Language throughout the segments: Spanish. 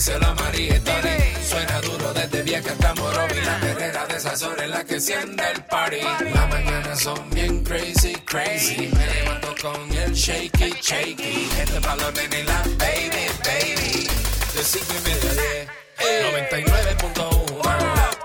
díselo a María y Tony. Suena duro desde vieja hasta Morovi. La perrera de esas horas es la que enciende el party. Las mañanas son bien crazy, crazy. Me levanto con el shaky, shaky. Este palo nene y la baby, baby. De cinco y media a diez. 99.1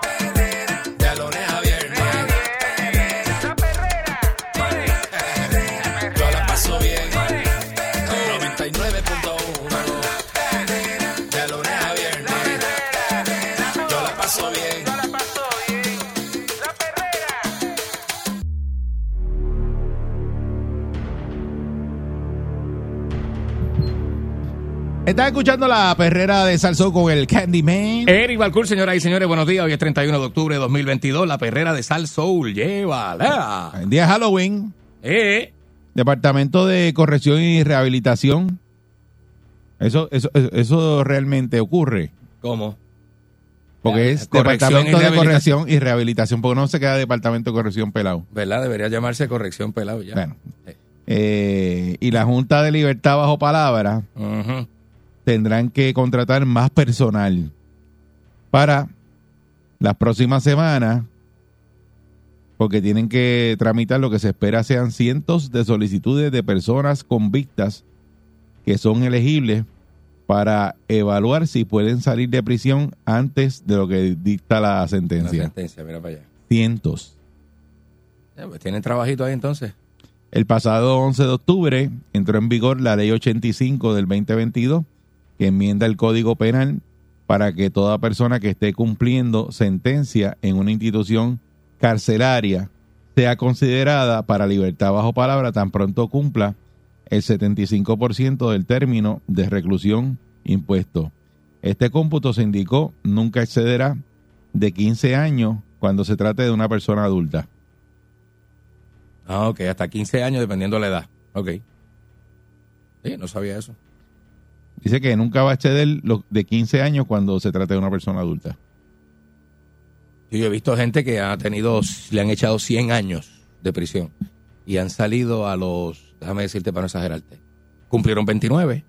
Estás escuchando la perrera de Salsó con el Candyman. Eric Balcour, señoras y señores, buenos días. Hoy es 31 de octubre de 2022. La perrera de Sal Soul, llévala. El día de Halloween, Eh, Departamento de Corrección y Rehabilitación. Eso, eso, eso, eso realmente ocurre. ¿cómo? Porque es Departamento de. Corrección y Rehabilitación. Porque no se queda Departamento de Corrección pelado. ¿Verdad? Debería llamarse corrección pelado ya. Bueno. Eh, y la Junta de Libertad bajo palabra Ujú. Tendrán que contratar más personal para las próximas semanas porque tienen que tramitar lo que se espera sean cientos de solicitudes de personas convictas que son elegibles para evaluar si pueden salir de prisión antes de lo que dicta la La sentencia. sentencia, mira para allá. Cientos. Ya, pues, ¿Tienen trabajito ahí entonces? El pasado 11 de octubre entró en vigor la ley 85 del 2022 que enmienda el Código Penal para que toda persona que esté cumpliendo sentencia en una institución carcelaria sea considerada para libertad bajo palabra tan pronto cumpla el 75% del término de reclusión impuesto. Este cómputo se indicó nunca excederá de 15 años cuando se trate de una persona adulta. Ah, ok, hasta 15 años dependiendo de la edad. Ok. Sí, no sabía eso. Dice que nunca va a exceder los de 15 años cuando se trate de una persona adulta. Yo he visto gente que ha tenido, le han echado 100 años de prisión y han salido a los, déjame decirte para no exagerarte, cumplieron 29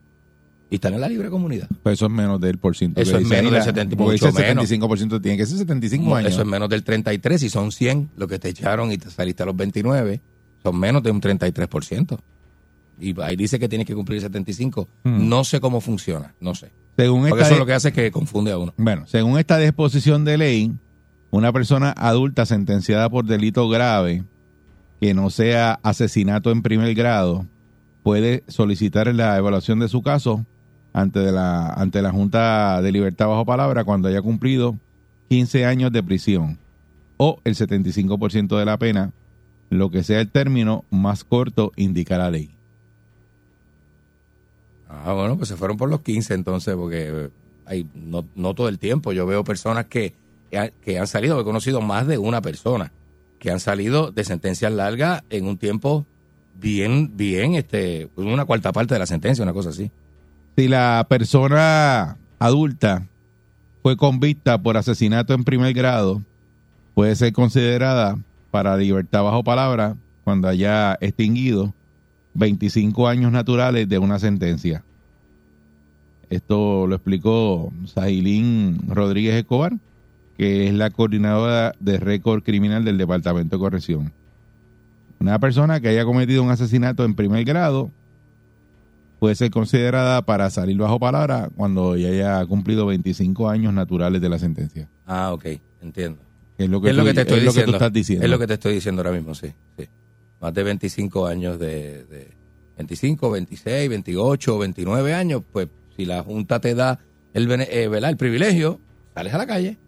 y están en la libre comunidad. Pues eso es menos del por ciento. Eso es menos del la- 70, porque mucho menos. 75%, tiene que ser 75 años. Eso es menos del 33 y son 100 lo que te echaron y te saliste a los 29, son menos de un 33%. Y ahí dice que tienes que cumplir 75. Hmm. No sé cómo funciona, no sé. según Porque esta, eso es lo que hace es que confunde a uno. Bueno, según esta disposición de ley, una persona adulta sentenciada por delito grave que no sea asesinato en primer grado puede solicitar la evaluación de su caso ante, de la, ante la Junta de Libertad bajo palabra cuando haya cumplido 15 años de prisión o el 75% de la pena, lo que sea el término más corto indica la ley. Ah, bueno, pues se fueron por los 15 entonces, porque eh, hay, no, todo el tiempo. Yo veo personas que, que han salido, he conocido más de una persona, que han salido de sentencias largas en un tiempo bien, bien, este, una cuarta parte de la sentencia, una cosa así. si la persona adulta fue convicta por asesinato en primer grado, puede ser considerada para libertad bajo palabra cuando haya extinguido 25 años naturales de una sentencia. Esto lo explicó Sahilín Rodríguez Escobar, que es la coordinadora de récord criminal del Departamento de Corrección. Una persona que haya cometido un asesinato en primer grado puede ser considerada para salir bajo palabra cuando ya haya cumplido 25 años naturales de la sentencia. Ah, ok, entiendo. Es lo que, es lo tú- que te estoy es lo que diciendo. tú estás diciendo. Es lo que te estoy diciendo ahora mismo, sí. sí. Más de 25 años de, de 25, 26, 28, 29 años, pues si la Junta te da el, eh, ¿verdad? el privilegio, sales a la calle.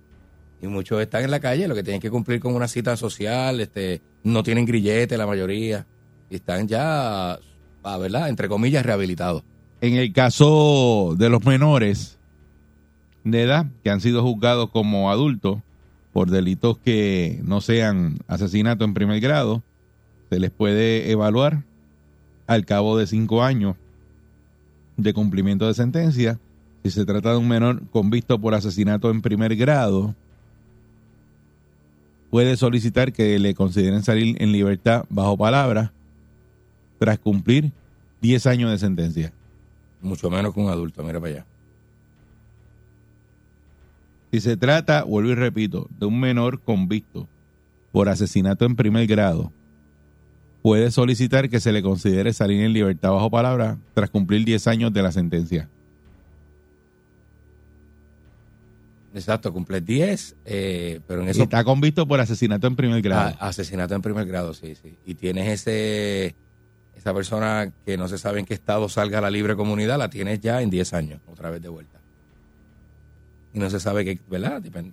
Y muchos están en la calle, lo que tienen que cumplir con una cita social, este, no tienen grillete la mayoría, están ya, ah, ¿verdad? Entre comillas, rehabilitados. En el caso de los menores de edad que han sido juzgados como adultos por delitos que no sean asesinato en primer grado, se les puede evaluar al cabo de cinco años de cumplimiento de sentencia. Si se trata de un menor convicto por asesinato en primer grado, puede solicitar que le consideren salir en libertad bajo palabra tras cumplir 10 años de sentencia. Mucho menos que un adulto, mira para allá. Si se trata, vuelvo y repito, de un menor convicto por asesinato en primer grado, puede solicitar que se le considere salir en libertad bajo palabra tras cumplir 10 años de la sentencia. Exacto, cumple 10, eh, pero en Y eso... está convicto por asesinato en primer grado. Ah, asesinato en primer grado, sí, sí. Y tienes ese esa persona que no se sabe en qué estado salga a la libre comunidad, la tienes ya en 10 años, otra vez de vuelta. Y no se sabe qué, ¿verdad? Depende-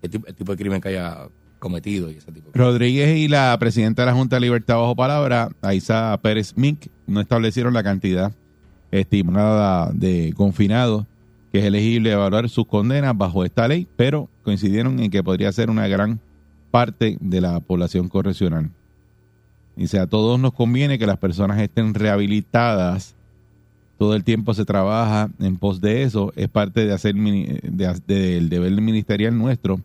qué tipo- el tipo de crimen que haya cometido y ese tipo de cosas. Rodríguez y la presidenta de la Junta de Libertad bajo palabra, Aiza Pérez Mink, no establecieron la cantidad estimada de confinados que es elegible evaluar sus condenas bajo esta ley, pero coincidieron en que podría ser una gran parte de la población correccional. Dice, a todos nos conviene que las personas estén rehabilitadas. Todo el tiempo se trabaja en pos de eso. Es parte de hacer del deber ministerial nuestro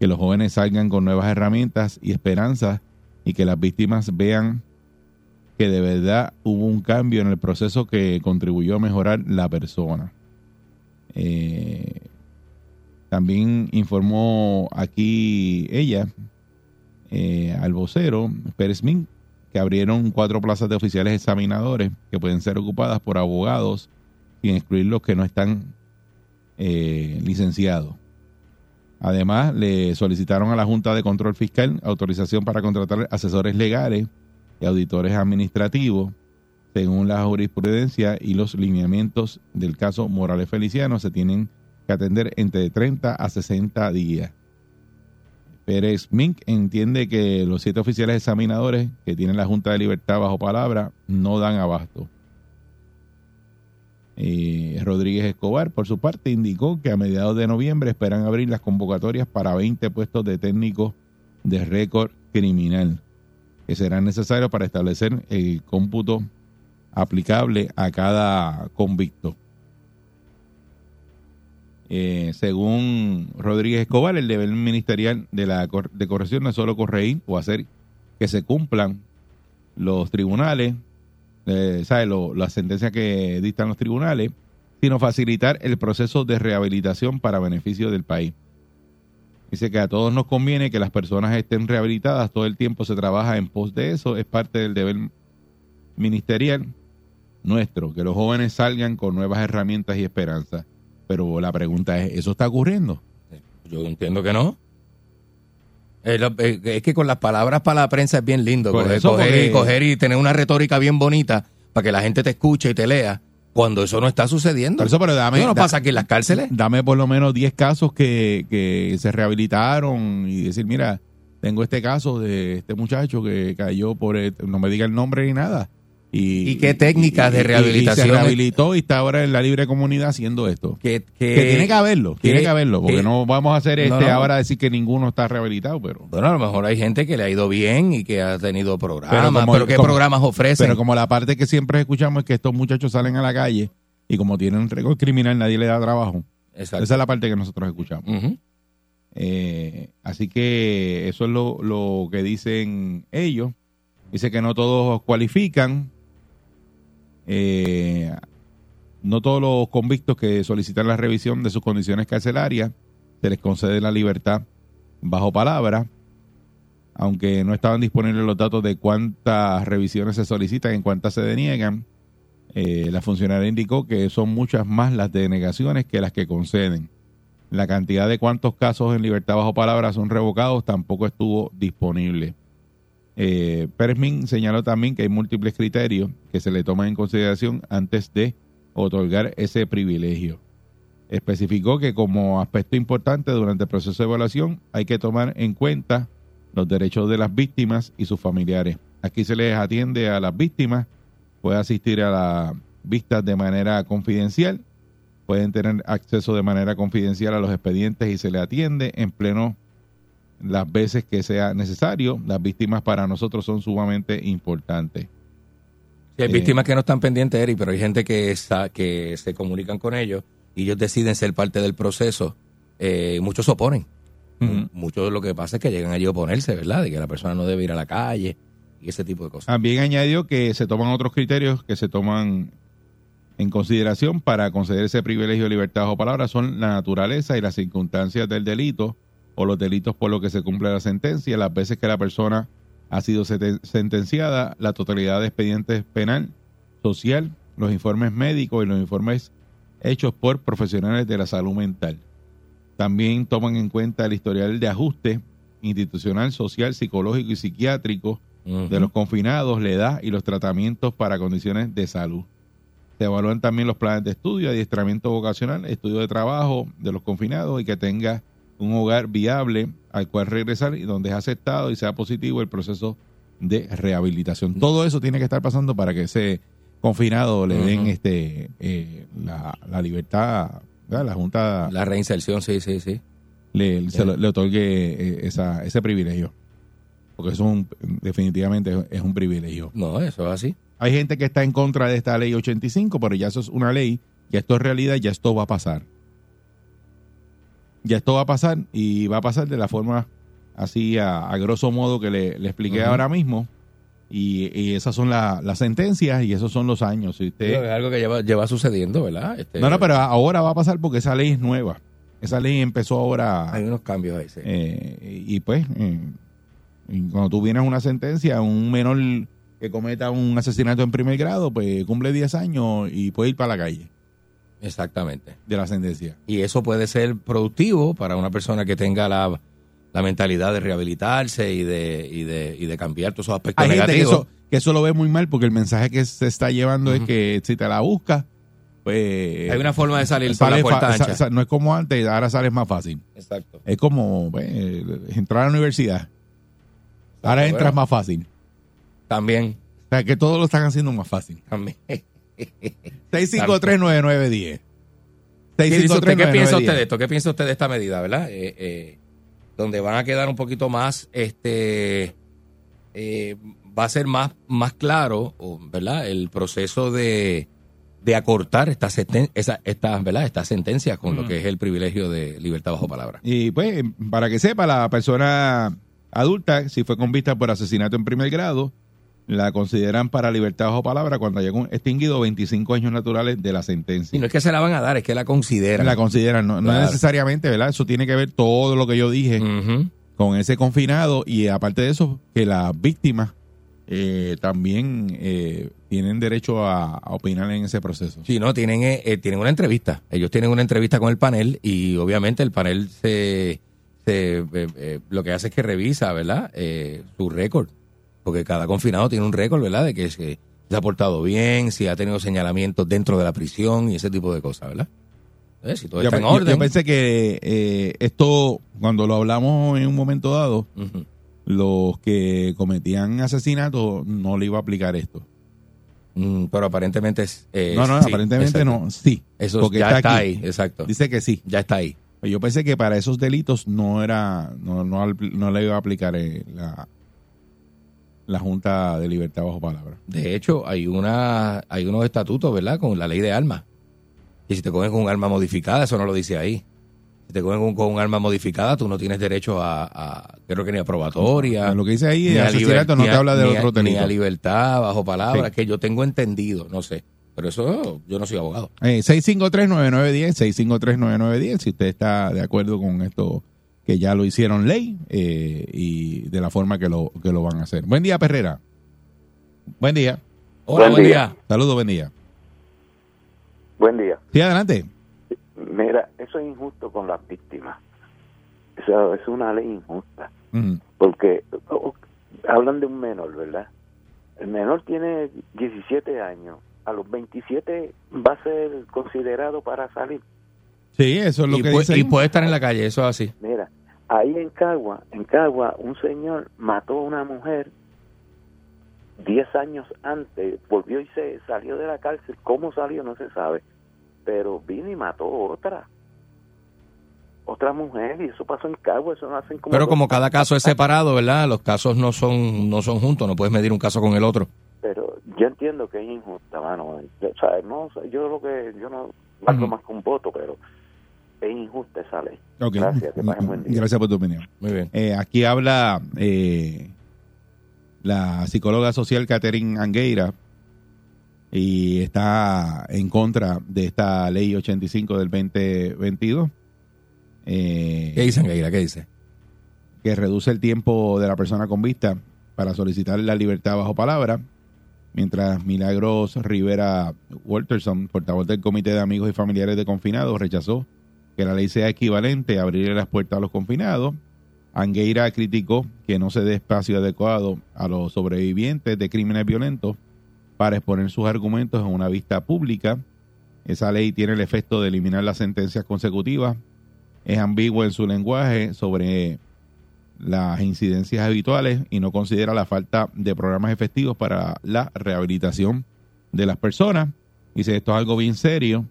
que los jóvenes salgan con nuevas herramientas y esperanzas y que las víctimas vean que de verdad hubo un cambio en el proceso que contribuyó a mejorar la persona. Eh, también informó aquí ella eh, al vocero Pérez Min que abrieron cuatro plazas de oficiales examinadores que pueden ser ocupadas por abogados sin excluir los que no están eh, licenciados. Además, le solicitaron a la Junta de Control Fiscal autorización para contratar asesores legales y auditores administrativos. Según la jurisprudencia y los lineamientos del caso Morales Feliciano, se tienen que atender entre 30 a 60 días. Pérez Mink entiende que los siete oficiales examinadores que tienen la Junta de Libertad bajo palabra no dan abasto. Rodríguez Escobar, por su parte, indicó que a mediados de noviembre esperan abrir las convocatorias para 20 puestos de técnicos de récord criminal, que serán necesarios para establecer el cómputo aplicable a cada convicto. Eh, según Rodríguez Escobar, el deber ministerial de la de corrección no es solo corregir o hacer que se cumplan los tribunales, eh. Lo- las sentencias que dictan los tribunales, sino facilitar el proceso de rehabilitación para beneficio del país. Dice que a todos nos conviene que las personas estén rehabilitadas, todo el tiempo se trabaja en pos de eso, es parte del deber ministerial nuestro, que los jóvenes salgan con nuevas herramientas y esperanzas. Pero la pregunta es, ¿eso está ocurriendo? Yo entiendo que no. Eh, eh, Es que con las palabras para la prensa es bien lindo. Por Coger, eso, coger porque- y, coger y tener una retórica bien bonita para que la gente te escuche y te lea. Cuando eso no está sucediendo. Por eso, pero dame- ¿Eso no da- pasa aquí en las cárceles? Dame por lo menos 10 casos que, que se rehabilitaron y decir, mira, tengo este caso de este muchacho que cayó por, el- no me diga el nombre ni nada. Y, ¿Y qué técnicas de y- rehabilitación? Y se rehabilitó y está ahora en la libre comunidad haciendo esto. Que, Que tiene que haberlo, que- tiene que haberlo, porque que- no vamos a hacer No, este no. ahora decir que ninguno está rehabilitado, pero... Bueno, a lo mejor hay gente que le ha ido bien y que ha tenido programas. Pero, como- ¿qué como- programas ofrecen? Pero como la parte que siempre escuchamos es que estos muchachos salen a la calle y como tienen un récord criminal nadie le da trabajo. Exacto. Esa es la parte que nosotros escuchamos. Eh, así que eso es lo, lo que dicen ellos. Dice que no todos cualifican. Eh, no todos los convictos que solicitan la revisión de sus condiciones carcelarias se les concede la libertad bajo palabra. Aunque no estaban disponibles los datos de cuántas revisiones se solicitan, en cuántas se deniegan, eh, la funcionaria indicó que son muchas más las denegaciones que las que conceden. La cantidad de cuántos casos en libertad bajo palabra son revocados tampoco estuvo disponible. Eh, Pérez Min señaló también que hay múltiples criterios que se le toman en consideración antes de otorgar ese privilegio. Especificó que como aspecto importante durante el proceso de evaluación hay que tomar en cuenta los derechos de las víctimas y sus familiares. Aquí se les atiende a las víctimas, puede asistir a las vistas de manera confidencial, pueden tener acceso de manera confidencial a los expedientes y se le atiende en pleno las veces que sea necesario. Las víctimas para nosotros son sumamente importantes. Sí, hay Eh. víctimas que no están pendientes, Eric, pero hay gente que, está, que se comunican con ellos y ellos deciden ser parte del proceso. Eh, muchos se oponen. Muchos lo que pasa es que llegan allí a oponerse, ¿verdad? De que la persona no debe ir a la calle y ese tipo de cosas. También añadió que se toman otros criterios que se toman en consideración para conceder ese privilegio de libertad bajo palabra son la naturaleza y las circunstancias del delito o los delitos por los que se cumple la sentencia, las veces que la persona ha sido sentenciada, la totalidad de expedientes penal, social, los informes médicos y los informes hechos por profesionales de la salud mental. También toman en cuenta el historial de ajuste institucional, social, psicológico y psiquiátrico de los confinados, la edad y los tratamientos para condiciones de salud. Se evalúan también los planes de estudio, adiestramiento vocacional, estudio de trabajo de los confinados y que tenga un hogar viable al cual regresar y donde es aceptado y sea positivo el proceso de rehabilitación. Todo eso tiene que estar pasando para que ese confinado le den este eh, la, la libertad, ¿verdad? la Junta La reinserción, sí, sí, sí. le, se lo- le otorgue eh, esa, ese privilegio. Porque eso es un- definitivamente es un privilegio. No, eso es así. Hay gente que está en contra de esta ley 85, pero ya eso es una ley, ya esto es realidad, ya esto va a pasar. Ya esto va a pasar y va a pasar de la forma así a, a grosso modo que le, le expliqué ahora mismo. Y, y esas son la- las sentencias y esos son los años. Si usted, Es algo que lleva, lleva sucediendo, ¿verdad? Este, no, no, pero ahora va a pasar porque esa ley es nueva. Esa ley empezó ahora. Hay unos cambios ahí, sí. Eh, y pues, eh, y cuando tú vienes a una sentencia, un menor que cometa un asesinato en primer grado, pues cumple 10 años y puede ir para la calle Exactamente. de la sentencia. Y eso puede ser productivo para una persona que tenga la, la mentalidad de rehabilitarse y de, y de, y de cambiar todos esos aspectos Hay gente que negativos. eso, que eso lo ve muy mal porque el mensaje que se está llevando es que si te la buscas, pues... Hay una forma de salir por la puerta fa- ancha. sa- sa- no es como antes, ahora sales más fácil. Exacto. Es como pues, entrar a la universidad. Ahora entras más fácil. También, O sea, que todo lo están haciendo más fácil. también. 6539910. ¿Qué? ¿Qué piensa 6539910. usted de esto? ¿Qué piensa usted de esta medida, verdad? Eh, eh, donde van a quedar un poquito más, este, eh, va a ser más, más claro, ¿verdad? El proceso de, de acortar esta, senten- esa, esta, ¿verdad? Esta sentencia con lo que es el privilegio de libertad bajo palabra. Y pues, para que sepa, la persona adulta, si fue convicta por asesinato en primer grado, la consideran para libertad bajo palabra cuando haya extinguido 25 años naturales de la Y sentencia. no es que se la van a dar, es que la consideran. La consideran, no, necesariamente, ¿verdad? Eso tiene que ver todo lo que yo dije con ese confinado y aparte de eso, que las víctimas eh, también eh, tienen derecho a, a opinar en ese proceso. Sí, no, tienen, eh, eh, tienen una entrevista. Ellos tienen una entrevista con el panel y obviamente el panel se, se eh, lo que hace es que revisa, ¿verdad? Eh, su récord. Porque cada confinado tiene un récord, ¿verdad? De que se, se ha portado bien, si ha tenido señalamientos dentro de la prisión y ese tipo de cosas, ¿verdad? Eh, si todo Yo, está en yo- orden. yo pensé que eh, esto, cuando lo hablamos en un momento dado, los que cometían asesinatos no le iba a aplicar esto. Mm, pero aparentemente es... eh, no, no, sí, aparentemente exacto. no, sí. Eso porque ya está, aquí. ahí, exacto. Dice que sí. Ya está ahí. Yo pensé que para esos delitos no era, no, no, no le iba a aplicar eh, la, la Junta de Libertad bajo palabra. De hecho, hay una hay unos estatutos, ¿verdad? Con la ley de armas. Y si te cogen con un arma modificada, eso no lo dice ahí. Si te cogen con, con un arma modificada, tú no tienes derecho a, a- creo que ni a probatoria. Lo que dice ahí, a asesinato no te habla de otro Ni a delito. libertad bajo palabra, Sí. que yo tengo entendido, no sé. Pero eso yo no soy abogado. Eh, 653-9910, 653-9910, si usted está de acuerdo con esto que ya lo hicieron ley eh, y de la forma que lo, que lo van a hacer. Buen día, Perrera. Buen día. Hola, Buen buen día. día. Saludos, buen día. Buen día. Sí, adelante. Mira, eso es injusto con las víctimas. Eso es una ley injusta. Porque oh, hablan de un menor, ¿verdad? El menor tiene 17 años. A los 27 va a ser considerado para salir. Sí, eso es lo Y, que pu- dice. y puede estar en la calle, eso es así. Mira, ahí en Cagua, en Cagua, un señor mató a una mujer 10 años antes, volvió y se salió de la cárcel. ¿Cómo salió? No se sabe. Pero vino y mató otra. otra mujer y eso pasó en Cagua, eso no hacen como... Pero como cada caso es separado, ¿verdad? Los casos no son no son juntos, no puedes medir un caso con el otro. Pero yo entiendo que es injusta, mano. Yo, o sea, no, yo lo que, yo no Ujú. más un voto, pero es injusta esa ley. Gracias, que buen día. Gracias por tu opinión. Muy bien. Eh, aquí habla eh, la psicóloga social Catherine Angueira y está en contra de esta ley 85 del 2022 eh, ¿Qué dice Angueira? ¿Qué dice? que reduce el tiempo de la persona con vista para solicitar la libertad bajo palabra, mientras Milagros Rivera Walterson, portavoz del Comité de Amigos y Familiares de Confinados, rechazó que la ley sea equivalente a abrirle las puertas a los confinados. Angueira criticó que no se dé espacio adecuado a los sobrevivientes de crímenes violentos para exponer sus argumentos en una vista pública. Esa ley tiene el efecto de eliminar las sentencias consecutivas. Es ambiguo en su lenguaje sobre las incidencias habituales y no considera la falta de programas efectivos para la rehabilitación de las personas. Dice, esto es algo bien serio.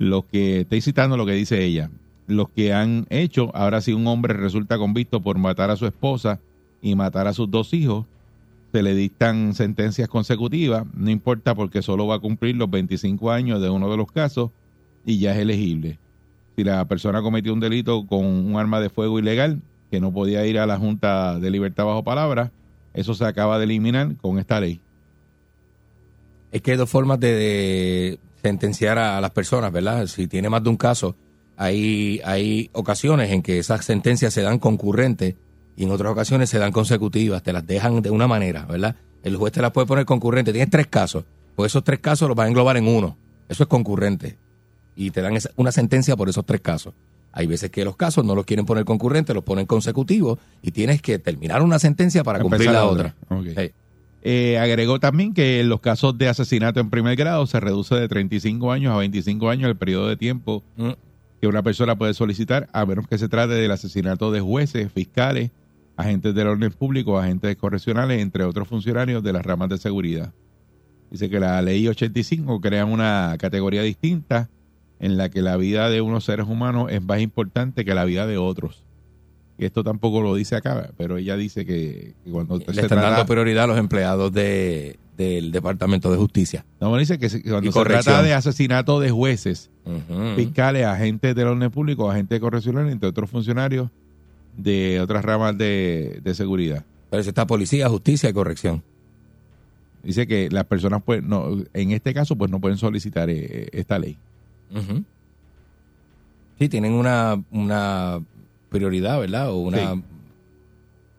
Lo que estoy citando lo que dice ella. Los que han hecho, ahora si un hombre resulta convicto por matar a su esposa y matar a sus dos hijos, se le dictan sentencias consecutivas, no importa porque solo va a cumplir los 25 años de uno de los casos y ya es elegible. Si la persona cometió un delito con un arma de fuego ilegal, que no podía ir a la Junta de Libertad bajo palabra, eso se acaba de eliminar con esta ley. Es que hay dos formas de, de sentenciar a, a las personas, ¿verdad? Si tiene más de un caso, hay, hay ocasiones en que esas sentencias se dan concurrentes y en otras ocasiones se dan consecutivas, te las dejan de una manera, ¿verdad? El juez te las puede poner concurrente. Tienes tres casos, pues esos tres casos los va a englobar en uno. Eso es concurrente. Y te dan una sentencia por esos tres casos. Hay veces que los casos no los quieren poner concurrentes, los ponen consecutivos y tienes que terminar una sentencia para cumplir Empezar la la otra. Eh, agregó también que en los casos de asesinato en primer grado se reduce de 35 años a 25 años el periodo de tiempo Mm. que una persona puede solicitar, a menos que se trate del asesinato de jueces, fiscales, agentes del orden público, agentes correccionales, entre otros funcionarios de las ramas de seguridad. Dice que la ley 85 crea una categoría distinta en la que la vida de unos seres humanos es más importante que la vida de otros. Y esto tampoco lo dice acá, pero ella dice que, que cuando Le se están trata- dando prioridad a los empleados de, del Departamento de Justicia. No, dice que se- cuando se trata de asesinato de jueces, fiscales, agentes del orden público, agentes correccionales, entre otros funcionarios de otras ramas de, de seguridad. Pero está policía, justicia y corrección. Dice que las personas, pues, no, en este caso, pues no pueden solicitar eh, esta ley. Sí, tienen una, una prioridad, ¿verdad? O una, Sí.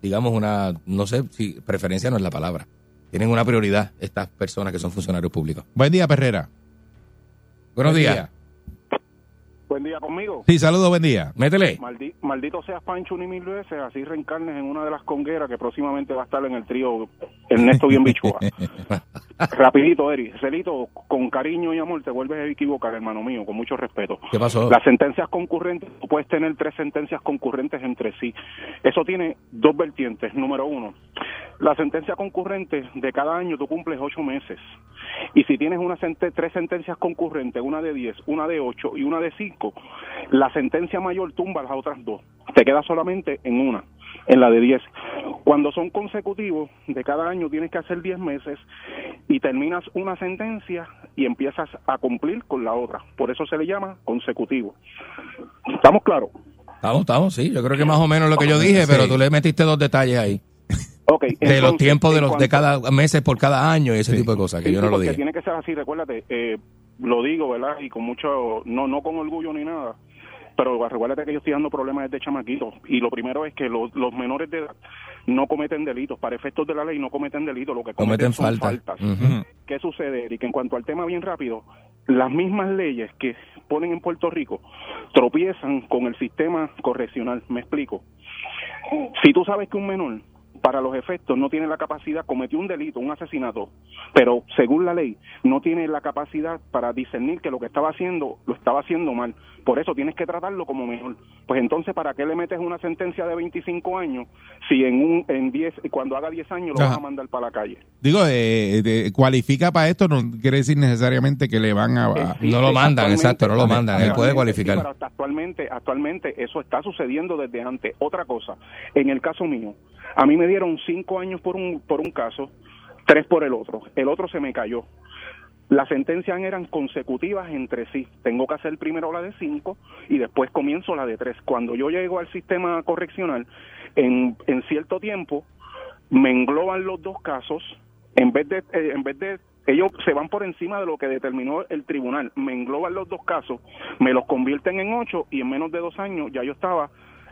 digamos, una, no sé si preferencia no es la palabra. Tienen una prioridad estas personas que son funcionarios públicos. Buen día, Perrera. Buenos Buen días. día. Buen día conmigo. Sí, saludos, buen día. Métele. Maldi- maldito seas Pancho ni mil veces, así reencarnes en una de las congueras que próximamente va a estar en el trío Ernesto Bien Bichua. Rapidito, Eri. Celito, con cariño y amor, te vuelves a equivocar, hermano mío, con mucho respeto. ¿Qué pasó? Las sentencias concurrentes, tú puedes tener tres sentencias concurrentes entre sí. Eso tiene dos vertientes. Número uno, la sentencia concurrente de cada año tú cumples ocho meses. Y si tienes una sente- tres sentencias concurrentes, una de diez, una de ocho y una de cinco, la sentencia mayor tumba las otras dos. Te queda solamente en una, en la de diez. Cuando son consecutivos, de cada año tienes que hacer diez meses y terminas una sentencia y empiezas a cumplir con la otra. Por eso se le llama consecutivo. ¿Estamos claros? Estamos, estamos, sí. Yo creo que más o menos lo que yo dije, pero tú le metiste dos detalles ahí. De los tiempos de los de cada meses por cada año y ese tipo de cosas, que Sí, yo no lo dije. tiene que ser así, recuérdate, eh, lo digo, ¿verdad? Y con mucho, no, no con orgullo ni nada, pero recuérdate que yo estoy dando problemas desde chamaquito. Y lo primero es que los, los menores de edad no cometen delitos, para efectos de la ley no cometen delitos, lo que cometen, Cometen son falta. faltas. Ujú. ¿Qué sucede, Eric? En cuanto al tema bien rápido, las mismas leyes que ponen en Puerto Rico tropiezan con el sistema correccional. Me explico. Si tú sabes que un menor para los efectos no tiene la capacidad, cometió un delito, un asesinato, pero según la ley no tiene la capacidad para discernir que lo que estaba haciendo lo estaba haciendo mal. Por eso tienes que tratarlo como mejor. Pues entonces, ¿para qué le metes una sentencia de 25 años si en un en 10 cuando haga 10 años lo Ajá. vas a mandar para la calle? Digo, eh, de- cualifica para esto, no quiere decir necesariamente que le van a... a- Sí, No lo mandan, exacto, no lo mandan. Él puede cualificar. sí, pero hasta actualmente, actualmente eso está sucediendo desde antes. Otra cosa, en el caso mío, a mí me dieron cinco años por un por un caso, tres por el otro. El otro se me cayó. Las sentencias eran consecutivas entre sí. Tengo que hacer primero la de cinco y después comienzo la de tres. Cuando yo llego al sistema correccional, en, en cierto tiempo me engloban los dos casos. En vez de, eh, en vez de ellos se van por encima de lo que determinó el tribunal. Me engloban los dos casos, me los convierten en ocho y en menos de dos años ya yo estaba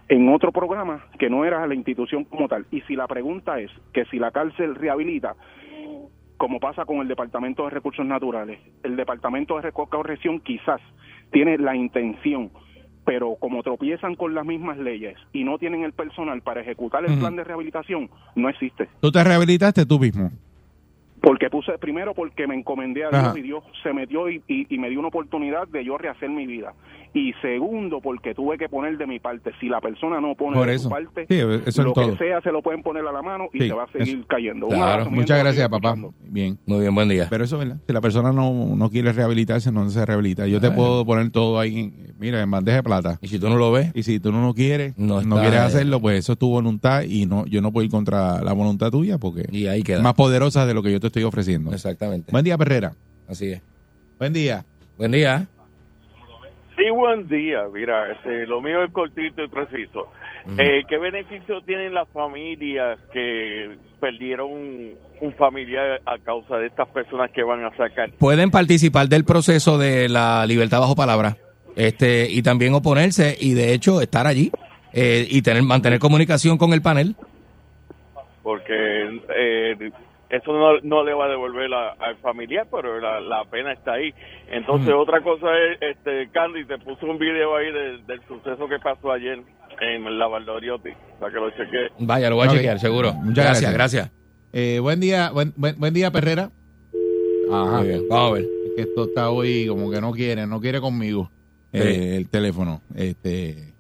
en otro programa que no era la institución como tal. Y si la pregunta es que si la cárcel rehabilita, como pasa con el Departamento de Recursos Naturales, el Departamento de Corrección quizás tiene la intención, pero como tropiezan con las mismas leyes y no tienen el personal para ejecutar el plan de rehabilitación, no existe. Tú te rehabilitaste tú mismo. Porque puse, primero porque me encomendé a Dios Ajá. y Dios se metió y, y, y me dio una oportunidad de yo rehacer mi vida. Y segundo, porque tuve que poner de mi parte. Si la persona no pone Por de su parte, Sí, eso lo todo. que sea se lo pueden poner a la mano y Sí, se va a seguir eso. cayendo. Claro, Muchas gracias, papá. escuchando. Bien. Muy bien, buen día. Pero eso es verdad. Si la persona no, no quiere rehabilitarse, no se rehabilita. Yo te puedo poner todo ahí, en- mira, en bandeja de plata. Y si tú no lo ves, Y si tú no lo quieres, No no, está, quieres hacerlo, pues eso es tu voluntad y no yo no puedo ir contra la voluntad tuya porque y ahí queda. es más poderosa de lo que yo te estoy ofreciendo. Exactamente. Buen día, Perrera. Así es. Buen día. Buen día. Sí, buen día. Mira, este, lo mío es cortito y preciso. Eh, ¿Qué beneficio tienen las familias que perdieron un, un familiar a causa de estas personas que van a sacar? Pueden participar del proceso de la libertad bajo palabra este y también oponerse y de hecho estar allí eh, y tener mantener comunicación con el panel. Porque eh, eso no, no le va a devolver a- al familiar, pero la, la pena está ahí. Entonces, otra cosa es, este, Candy, te puso un video ahí del- del suceso que pasó ayer en la Valdoriotti, para que lo chequee. Vaya, lo voy a chequear, seguro. Muchas gracias, gracias. gracias. Eh, buen día, buen, buen, buen día, Perrera. Ajá. Muy bien, vamos a ver. Es que esto está hoy como que no quiere, no quiere conmigo Sí. eh, el teléfono. Este,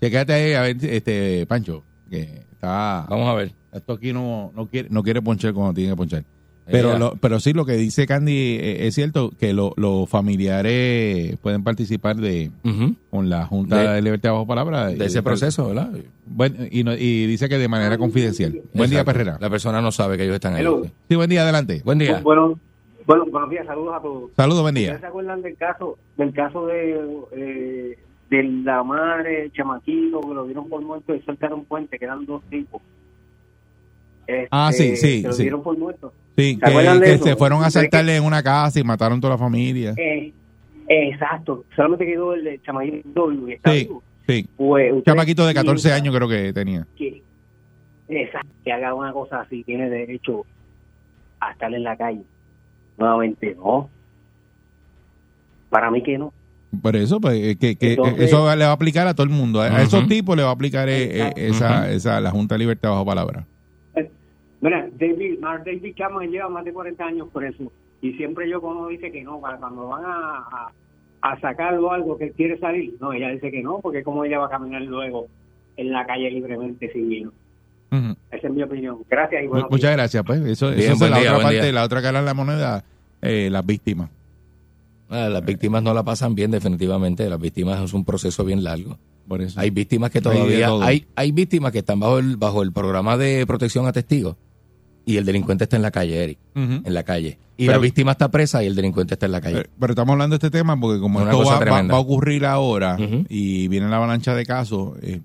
checate ahí a ver, este, Pancho, que está, Vamos a ver. Esto aquí no, no quiere, no quiere ponchar cuando tiene que ponchar. Pero, lo, pero sí, lo que dice Candy eh, es cierto que lo- los familiares pueden participar de con la Junta de, De- Libertad bajo palabra De ese proceso, ¿verdad? Buen- y, no- y dice que de manera confidencial. Buen día. Perrera. La persona no sabe que ellos están ahí. Hello. Sí. Buen día, adelante. Buen día. Bueno, bueno, buenos días, saludos a todos. Saludos, buen ¿Ustedes día. se acuerdan del caso del caso de eh, de la madre, el chamaquito, que lo dieron por muerto y soltaron un puente, quedan dos tipos? Este, Ah, sí, sí, que lo sí. dieron por muerto. Sí, ¿Se que, que se fueron a ¿Ustedes asaltarle en una casa y mataron toda la familia. Eh, exacto, solamente quedó el chamaquito está Sí, vivo. sí. Pues, Chamaquito de 14 piensan años creo que tenía. Que, exacto, que haga una cosa así, tiene derecho a estar en la calle. Nuevamente, no. Para mí que no. Por eso, pues, eh, que, que Entonces- eso le va a aplicar a todo el mundo. A, a esos tipos le va a aplicar eh, esa, esa, la Junta de Libertad bajo palabra. Mira, David, Mark David Chapman lleva más de 40 años preso y siempre yo como dice que no, para cuando van a, a, a sacarlo algo que él quiere salir, no, ella dice que no, porque como ella va a caminar luego en la calle libremente sin hilo. Ujú. Esa es mi opinión. Gracias y Muchas días. gracias. Pues eso, Bien, eso es la día, otra parte, día. la otra cara de la moneda, eh, las víctimas. Ah, las víctimas no la pasan bien, definitivamente. Las víctimas es un proceso bien largo. Por eso. Hay víctimas que todavía hay, hay víctimas que están bajo el bajo el programa de protección a testigos y el delincuente está en la calle, Eric, en la calle. Y Pero- la víctima está presa y el delincuente está en la calle. Pero, pero estamos hablando de este tema porque como Una esto va, va- tremenda. va a ocurrir ahora y viene la avalancha de casos eh,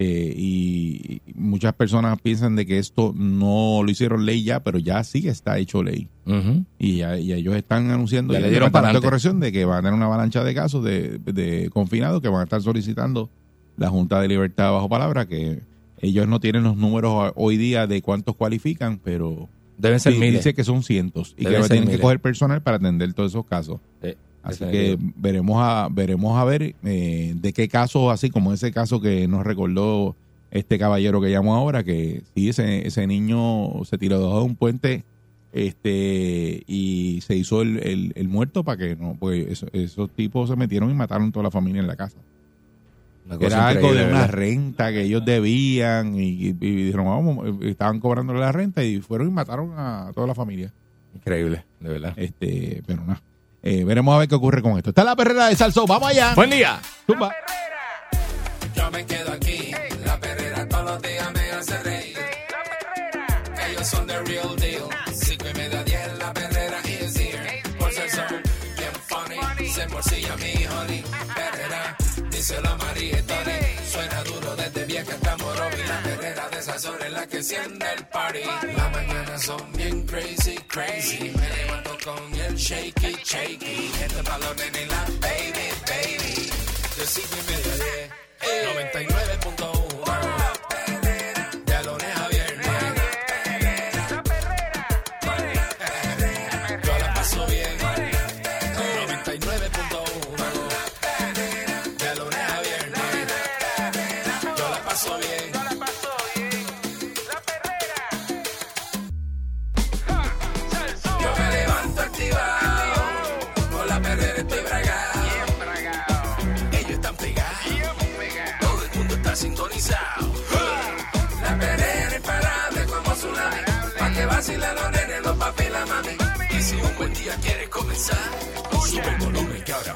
eh, y, y muchas personas piensan de que esto no lo hicieron ley ya, pero ya sí está hecho ley. Y, ya- y ellos están anunciando Ya en le dieron Departamento de corrección de que van a tener una avalancha de casos de, de confinados que van a estar solicitando la Junta de Libertad bajo palabra, que ellos no tienen los números hoy día de cuántos cualifican, pero Deben ser sí, miles. dice que son cientos y Deben que tienen que coger personal para atender todos esos casos. Sí, Así que veremos a veremos a ver eh, de qué casos, así como ese caso que nos recordó este caballero que llamó ahora, que sí, ese, ese niño se tiró de un puente este y se hizo el, el- el muerto para que no, pues eso- esos tipos se metieron y mataron toda la familia en la casa. Una Que cosa era algo de una ¿verdad? renta que ellos debían y, y- y dijeron, vamos, estaban cobrando la renta y fueron y mataron a toda la familia. Increíble, de verdad. Este, pero nada. Eh, veremos a ver qué ocurre con esto. Está la perrera de Salsó. Vamos allá. Buen día. Zumba. Yo me quedo aquí, Perrera, díselo a María y Tony. Suena duro desde vieja hasta Morovi. La perrera de esas horas es la que enciende el party. Las mañanas son bien crazy, crazy. Me levanto con el shaky, shaky. Este balón en la baby, baby. De cinco y media, a diez. 99.1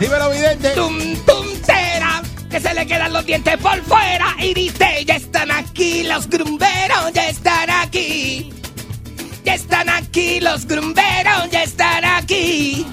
Dímelo, vidente. Tum, tuntera, que se le quedan los dientes por fuera. Y dice, ya están aquí los grumberos, ya están aquí. Ya están aquí los grumberos, ya están aquí.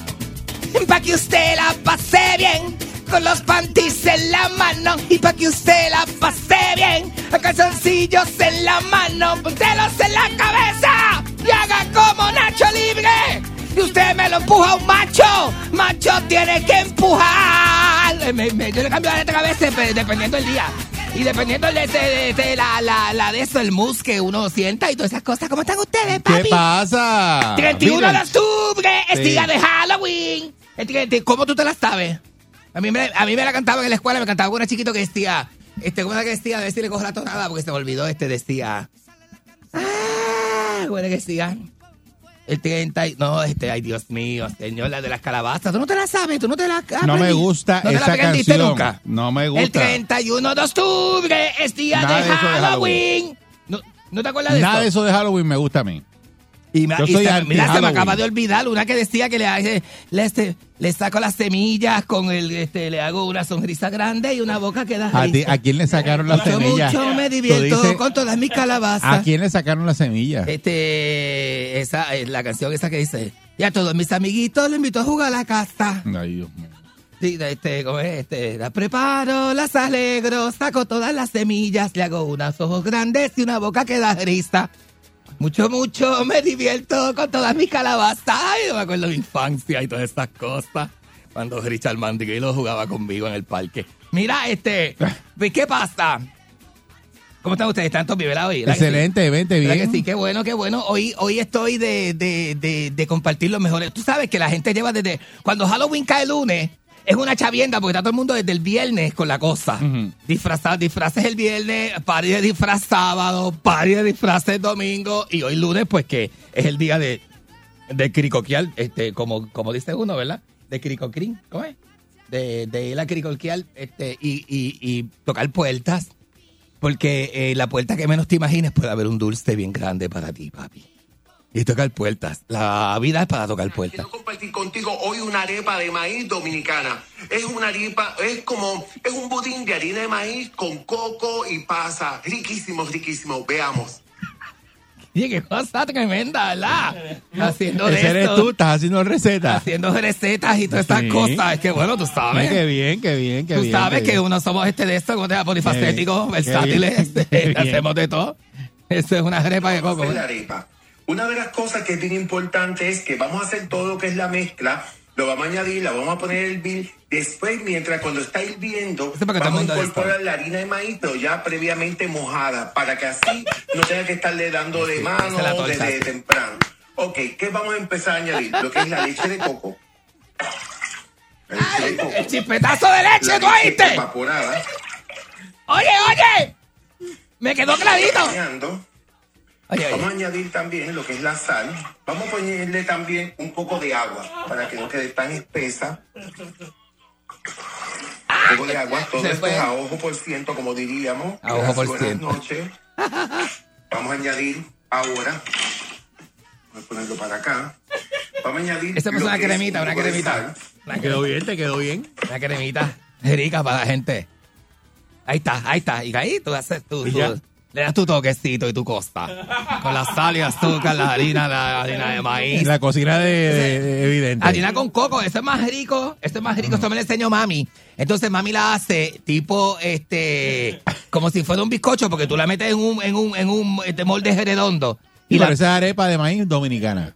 Pa' que usted la pase bien, con los panties en la mano. Y pa' que usted la pase bien, calzoncillos en la mano. Póntelos en la cabeza y haga como Nacho Libre. Y usted me lo empuja a un macho, macho tiene que empujar. Eh, me- me- yo le cambio la letra a veces pe- dependiendo del día. Y dependiendo de, de- de la, la, la de eso, el mus que uno sienta y todas esas cosas. ¿Cómo están ustedes, papi? ¿Qué pasa? 31 de Miren, octubre es Sí. día de Halloween. El 30 ¿Cómo tú te la sabes? A mí, me, a mí me la cantaban en la escuela, me cantaba una chiquito que decía, este, ¿cómo era que decía? A ver si le cojo la tonada porque se me olvidó, este decía, ah, ¿cómo era que decía? El 30, y- no, este, ay Dios mío, señor, la de las calabazas, tú no te la sabes, tú no te la No me gusta no esa canción. nunca. No me El gusta. 31 de octubre es día Nada de Halloween. ¿No, ¿No te acuerdas de Nada eso? de eso de Halloween me gusta a mí. Y, me- Yo y soy se, mira, se me acaba de olvidar una que decía que le, hace- le, este, le saco las semillas con el, este, le hago una sonrisa grande y una boca que da ¿A, ti-. ¿A quién le sacaron las semillas? mucho me divierto dices, con todas mis calabazas. ¿A quién le sacaron las semillas? Este, esa, eh, la canción esa que dice, y a todos mis amiguitos les invito a jugar a la casa. Ay, Dios mío. Este, ¿cómo es? Este, las preparo, las alegro, saco todas las semillas, le hago unos ojos grandes y una boca que da risa. Mucho, mucho me divierto con todas mis calabazas. Ay, me acuerdo de mi infancia y todas esas cosas. Cuando Richard Mandiguelo jugaba conmigo en el parque. Mira, este, pues, ¿qué pasa? ¿Cómo están ustedes? ¿Están todos bien, hoy? ¿Verdad que sí? Excelente, vente ¿Verdad bien. que sí? Qué bueno, qué bueno. Hoy, hoy estoy de, de, de, de compartir los mejores. Tú sabes que la gente lleva desde... Cuando Halloween cae el lunes, es una chavienda porque está todo el mundo desde el viernes con la cosa. Ujú. Disfrazar, disfraces el viernes, party de disfraz sábado, party de disfraces domingo y hoy lunes pues que es el día de, de cricoquial, este, como, como dice uno, ¿verdad? De cricocrin, ¿cómo es? De, de ir a cricoquial este, y, y, y tocar puertas. Porque eh, la puerta que menos te imagines puede haber un dulce bien grande para ti, papi. Y tocar puertas. La vida es para tocar puertas. Quiero compartir contigo hoy una arepa de maíz dominicana. Es una arepa, es como, es un budín de harina de maíz con coco y pasa. Riquísimo, riquísimo. Veamos. Oye, qué cosa tremenda, ¿verdad? Haciendo de Ese eres esto, tú, estás haciendo recetas. haciendo recetas y todas estas Sí. cosas. Es que bueno, tú sabes. Qué bien, qué bien, qué Tú bien. sabes qué que bien. uno somos este de esto, como te polifacéticos, Qué bien, versátiles, qué bien, este, hacemos de todo. Eso es una arepa de coco. hacer la arepa. Una de las cosas que es bien importante es que vamos a hacer todo lo que es la mezcla, lo vamos a añadir, la vamos a poner el bill. Después, mientras cuando está hirviendo, todo vamos el a incorporar la harina de maíz, pero ya previamente mojada, para que así no tenga que estarle dando de mano desde temprano. Ok, ¿qué vamos a empezar a añadir? Lo que es la leche de coco. De coco. El chispetazo de leche, ¿tú oíste? evaporada. Oye, oye. Me quedó clarito. Vamos a añadir también lo que es la sal. Vamos a ponerle también un poco de agua para que no quede tan espesa. Un poco de agua. Todo se esto fue. es a ojo por ciento, como diríamos. A ojo por Buenas ciento. noches. Vamos a añadir ahora. Voy a ponerlo para acá. Vamos a añadir. Esa es una cremita, un una cremita. Una Quedó bien, te quedó bien. Una cremita rica para la gente. Ahí está, ahí está. Y ahí tú haces ya. Le das tu toquecito y tu costa. Con la sal y azúcar, la harina, la harina de maíz. La cocina de, de- de evidente. Harina con coco, eso es más rico, esto es más rico, esto me lo enseñó mami. Entonces mami la hace tipo, este, como si fuera un bizcocho, porque tú la metes en un, en un, en un este, molde redondo. Y Y la, esa es arepa de maíz dominicana.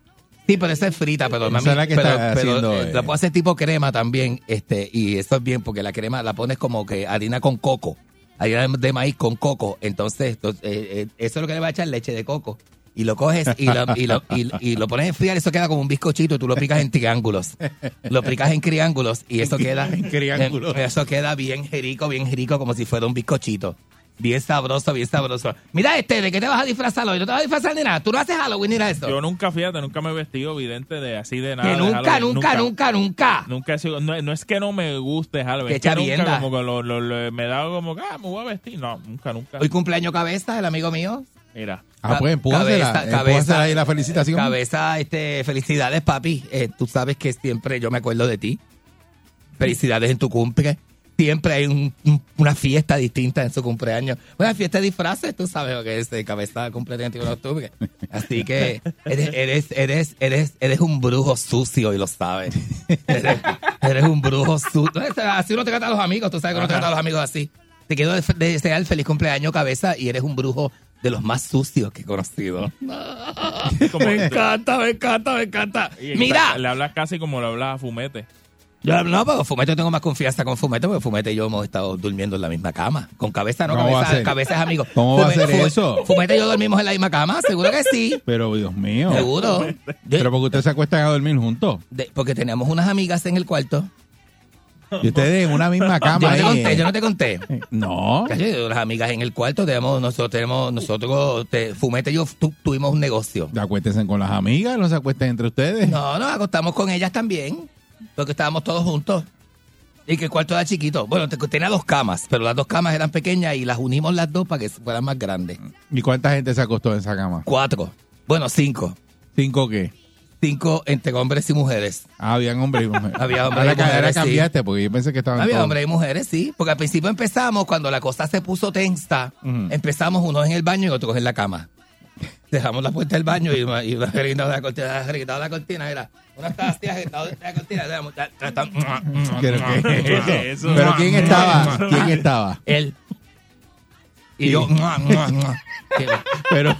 sí, pero esa es frita, pero mami, es la que pero, está pero, haciendo, eh, eh. la puedo hacer tipo crema también, este, y eso es bien, porque la crema la pones como que harina con coco, harina de maíz con coco, entonces, eh, eh, eso es lo que le va a echar leche de coco. Y lo coges y lo, y lo, y- y lo pones a enfriar, eso queda como un bizcochito, y tú lo picas en triángulos. Lo picas en triángulos y eso queda En triángulos. Eso queda bien rico, bien rico, como si fuera un bizcochito. Bien sabroso, bien sabroso. Mira, este, ¿de qué te vas a disfrazar hoy? ¿No te vas a disfrazar ni nada? ¿Tú no haces Halloween ni nada de eso? Yo nunca, fíjate, nunca me he vestido vidente de así de nada. que de nunca, nunca, nunca, nunca. Nunca he sido, no, no es que no me guste Halloween, Qué es que nunca como que lo, lo- lo- me da como que, ah, me voy a vestir. No, nunca, nunca. Hoy cumpleaños Cabeza, el amigo mío. Mira, Ah, pues empújasela. Cabeza, ahí la felicitación. Cabeza, este, felicidades, papi. Eh, tú sabes que siempre yo me acuerdo de ti. Felicidades en tu cumple. Siempre hay un- un- una fiesta distinta en su cumpleaños. Una fiesta de disfraces, tú sabes lo que es. eh, Cabeza cumple el 31 de octubre. Así que eres, eres, eres, eres, eres un brujo sucio y lo sabes. Eres, eres un brujo sucio. Así uno trata a los amigos, tú sabes que uno trata a los amigos así. Te quiero de- desear feliz cumpleaños, cabeza, y eres un brujo de los más sucios que he conocido. Me encanta, me encanta, me encanta. Mira, Le hablas casi como le hablas a Fumete. Yo no, pero Fumete tengo más confianza con Fumete, porque Fumete y yo hemos estado durmiendo en la misma cama. Con cabeza no, ¿Cómo va a cabeza, cabeza es amigo. ¿Cómo va a ser eso? Fumete y yo dormimos en la misma cama, seguro que sí. Pero, Dios mío. Seguro. Pero porque ustedes se acuestan a dormir juntos. De- porque teníamos unas amigas en el cuarto. Y ustedes en una misma Yo cama no te ahí. conté, yo no te conté. No. Cacho, Las amigas en el cuarto, tenemos, nosotros tenemos, nosotros, te- Fumete y yo tu- tuvimos un negocio. Acuéstense con las amigas, no se acuesten entre ustedes. No, nos acostamos con ellas también, porque estábamos todos juntos. Y que el cuarto era chiquito. Bueno, te- tenía dos camas, pero las dos camas eran pequeñas y las unimos las dos para que fueran más grandes. ¿Y cuánta gente se acostó en esa cama? Cuatro. Bueno, cinco. ¿Cinco qué? Cinco entre hombres y mujeres. Ah, habían hombres y mujeres. Había hombres ahora, y mujeres, ahora sí. cambiaste porque yo pensé que estaban Había todos. hombres y mujeres, sí. Porque al principio empezamos, cuando la cosa se puso tensa, empezamos unos en el baño y otros en la cama. Dejamos la puerta del baño y una, y una agitaba la cortina, agitaba la cortina, era. Una estaba así, agitaba la cortina, ¿Pero qué es eso? Eso. ¿Pero quién estaba? ¿Quién estaba? Él. Y yo, mua, mua, mua. ¿Qué, Pero,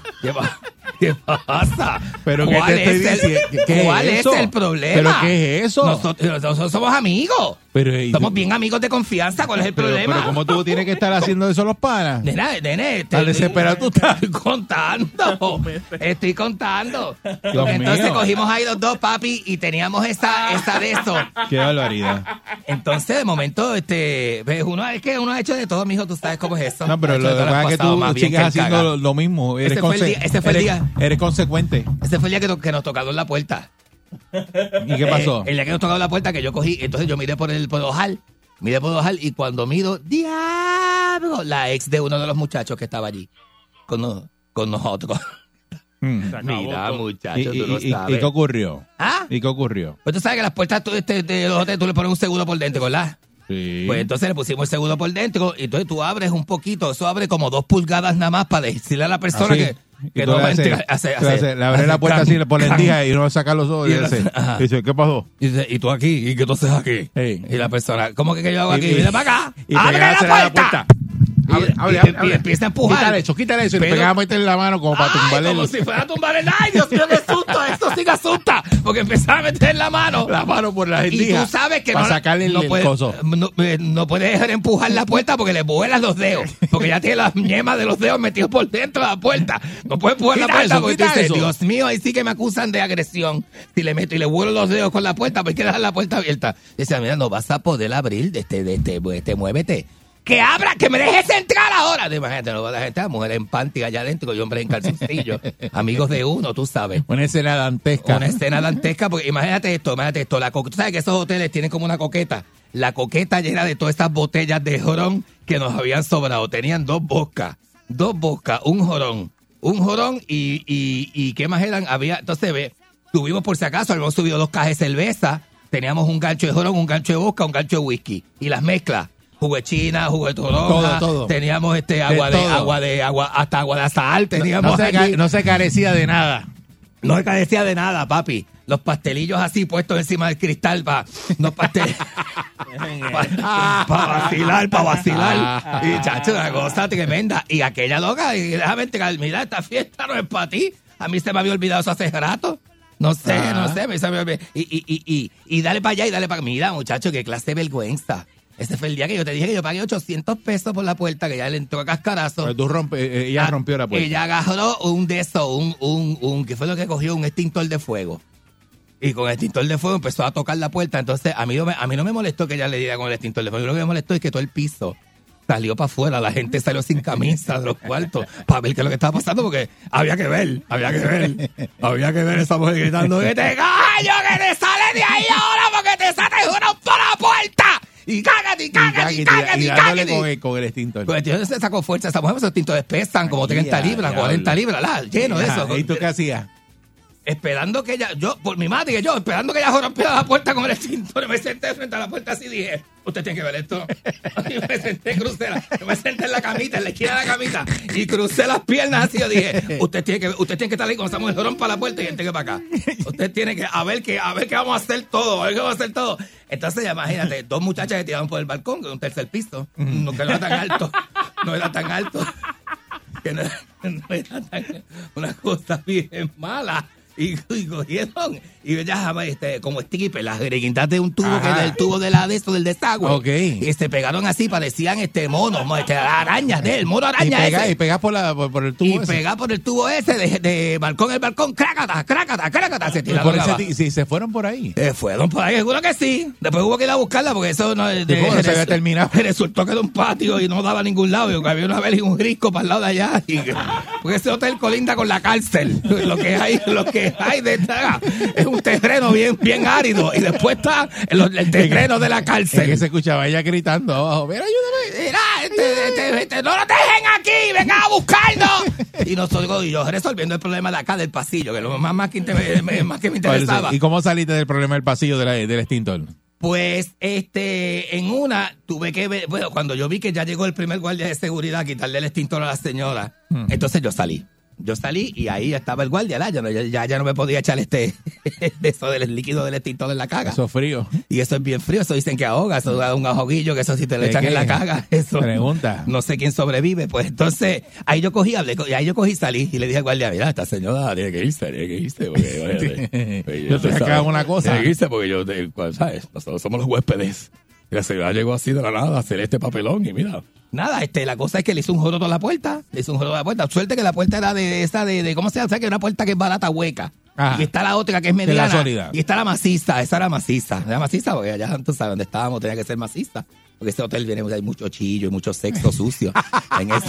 qué pasa? pero ¿qué ¿Cuál te estoy es el- diciendo? ¿Qué ¿Cuál es el problema? ¿Pero qué es eso? Nosotros, nosotros somos amigos. Pero, ¿y Somos bien amigos de confianza. ¿Cuál es el pero, problema? pero ¿cómo tú tienes que estar haciendo eso los panas? Nena, nene, Tan desesperado tú estás. Estoy contando. Estoy contando. Dios Entonces mío. cogimos ahí los dos, papi, y teníamos esa, esa de eso. Qué barbaridad. Entonces, de momento, este, ves, uno es que uno ha hecho de todo, mijo, tú sabes cómo es eso. No, pero lo de que pasa es que tú sigues haciendo lo, lo mismo. Eres Ese fue el día- ese fue el eres- Eres consecuente. Ese fue el día que, to- que nos tocaron la puerta. ¿Y qué pasó? Eh, el día que nos tocaron la puerta, que yo cogí, entonces yo miré por el, por el ojal, miré por el ojal, y cuando miro, ¡diablo! La ex de uno de los muchachos que estaba allí, con, con nosotros. Mm. Se acabó Mira, todo. ¿Y, muchachos, tú y- y- sabes. y qué ocurrió? ¿Ah? ¿Y qué ocurrió? Pues tú sabes que las puertas tú, este, de los hoteles tú le pones un seguro por dentro, ¿verdad? Sí. Pues entonces le pusimos el seguro por dentro y entonces tú abres un poquito, eso abre como dos pulgadas nada más para decirle a la persona Así. que Que no hace- hace- haces- le hace la puerta can, así, le pones can. endija y uno saca los ojos y, dice, hace- ajá. y dice, ¿qué pasó? Y dice, ¿y tú aquí? ¿Y qué tú haces aquí? Y la persona, ¿cómo que, que yo hago aquí? Mira para acá. y ¡Abre la puerta! La Abre, Y- abre, y- abre, y abre. empieza a empujar. Quítale eso, quítale eso. Y le pegaba a meterle la mano como para Ay, tumbarle como el- si fuera a tumbar el ay, Dios mío, qué susto, esto sí que asusta, porque empezaba a meter la mano, la mano por las y endijas tú sabes que para no, la- sacarle no el puede, coso. no, eh, no puede dejar empujar la puerta porque le vuelan los dedos, porque ya tiene las yemas de los dedos metidos por dentro de la puerta, no puede empujar la puerta eso, porque tú dices, eso. Dios mío, ahí sí que me acusan de agresión, si le meto y le vuelo los dedos con la puerta, pues hay que dejar la puerta abierta, dice, mira, no vas a poder abrir, este, este, de este, muévete, que abra, que me dejes entrar ahora. Imagínate, no va a dejar entrar, mujer en panty allá adentro y hombre en calzoncillo. Amigos de uno, tú sabes. Una escena dantesca. Una escena dantesca, porque imagínate esto, imagínate esto. La tú sabes que esos hoteles tienen como una coqueta. La coqueta llena de todas estas botellas de jorón que nos habían sobrado. Tenían dos bocas, dos bocas, un jorón, un jorón y, y, y ¿qué más eran? Había, entonces ve, tuvimos por si acaso, habíamos subido dos cajas de cerveza, teníamos un gancho de jorón, un gancho de vodka, un gancho de whisky. Y las mezclas. Jugo de china, jugo de toronja, Todo, todo. teníamos este agua de, agua de agua, hasta agua de sal, teníamos no, se, ca- allí. no se carecía de nada. No se carecía de nada, papi. Los pastelillos así puestos encima del cristal para los pasteles. para vacilar, para vacilar. Y chacho, una cosa tremenda. Y aquella loca, y déjame entregar, mira, esta fiesta no es para ti. A mí se me había olvidado eso hace rato. No sé, Ah. no sé, me se me olvidó. Y, y, y, y, y dale para allá y dale para Mira, muchacho, qué clase de vergüenza. Ese fue el día que yo te dije que yo pagué 800 pesos por la puerta, que ya le entró a cascarazo. Pues tú rompe, eh, ella Ah, rompió la puerta. Ella agarró un de esos, un, un, un, ¿qué fue lo que cogió? Un extintor de fuego. Y con el extintor de fuego empezó a tocar la puerta. Entonces, a mí no me, a mí no me molestó que ella le diera con el extintor de fuego. Lo que me molestó es que todo el piso salió para afuera. La gente salió sin camisa de los cuartos para ver qué es lo que estaba pasando porque había que ver, había que ver. Había que ver esa mujer gritando que te callo, que te sale de ahí ahora porque te sales uno por la puerta. Y cágate, y cágate, y cágate, y cágate. con el, con el extintor. Pues tío, se sacó fuerza esa mujer, esos tintos pesan como 30 Ya, libras, diablo. 40 libras, la, lleno de eso. ¿Y tú qué hacías? Esperando que ella, yo, por mi madre que yo, esperando que ella rompiera la puerta con el extintor, me senté frente a la puerta así y dije, usted tiene que ver esto. Y me senté, crucé, la- me senté en la camita, en la esquina de la camita, y crucé las piernas así, yo dije, usted tiene que, usted tiene que estar ahí cuando esa mujer rompa la puerta y entregue para acá. Usted tiene que, a ver que, a ver qué vamos a hacer todo, a ver qué vamos a hacer todo. Entonces, imagínate, dos muchachas que tiraban por el balcón, un tercer piso, no, que no era tan alto, no era tan alto que no, no era tan, una cosa bien mala. Y, y cogieron, y ellas este, como stripper, las greguitas de un tubo, que Ajá. del tubo de la de esto, del desagüe. Ok. Y se pegaron así, parecían este monos, mo- este, arañas de él, mono Y araña pegás ese. y pegás por, la, por, por el tubo Y ese. pegá por el tubo ese de, de balcón el balcón, crácata, crácata, crácata, se Y tiraron por si se fueron por ahí. Eh, fueron por ahí, seguro que sí. Después hubo que ir a buscarla porque eso no, de, cómo no se había terminado? Resultó que era un patio y no daba a ningún lado. Y había una vez y un risco para el lado de allá. Y, porque ese hotel colinda con la cárcel. Lo que hay, lo que hay de esta- es un terreno bien, bien árido. Y después está el, el terreno de la Es cárcel. que se escuchaba ella gritando abajo. Mira, ayúdame. Mira, este, este, este, no nos dejen aquí, vengan a buscarnos. Y nosotros, y yo resolviendo el problema de acá del pasillo, que es lo más, más, que, inter- más que me interesaba. ¿Y cómo saliste del problema del pasillo de la- del extintor? Pues, este, en una, tuve que ver, bueno, cuando yo vi que ya llegó el primer guardia de seguridad a quitarle el extintor a la señora, Hmm. entonces yo salí. Yo salí y ahí estaba el guardia. Yo no- ya, ya, ya no me podía echar este, de eso del líquido del extintor en la caga. Eso es frío. Y eso es bien frío, eso dicen que ahoga, eso da un ahoguillo, que eso si te lo ¿De echan qué? en la caga, eso. Pregunta. No sé quién sobrevive, pues entonces, ahí yo cogí, hablé, ahí yo cogí, salí y le dije al guardia, mira, esta señora tiene que irse, tiene que irse, porque, oye, oye, Yo acá sabes, una cosa. Tiene que irse porque yo, te- cuál, ¿sabes? Nosotros somos los huéspedes. Y la señora llegó así de la nada a hacer este papelón y mira. Nada, este, la cosa es que le hizo un joroto a la puerta, le hizo un joroto a la puerta. Suerte que la puerta era de esa, de, de ¿cómo se llama? O sea, que una puerta que es barata, hueca. Ajá. Y está la otra que es la mediana. Y está la maciza, esa era maciza. Era maciza porque allá, tú sabes, donde estábamos tenía que ser maciza. Porque ese hotel viene, hay mucho chillo y mucho sexo sucio. en ese,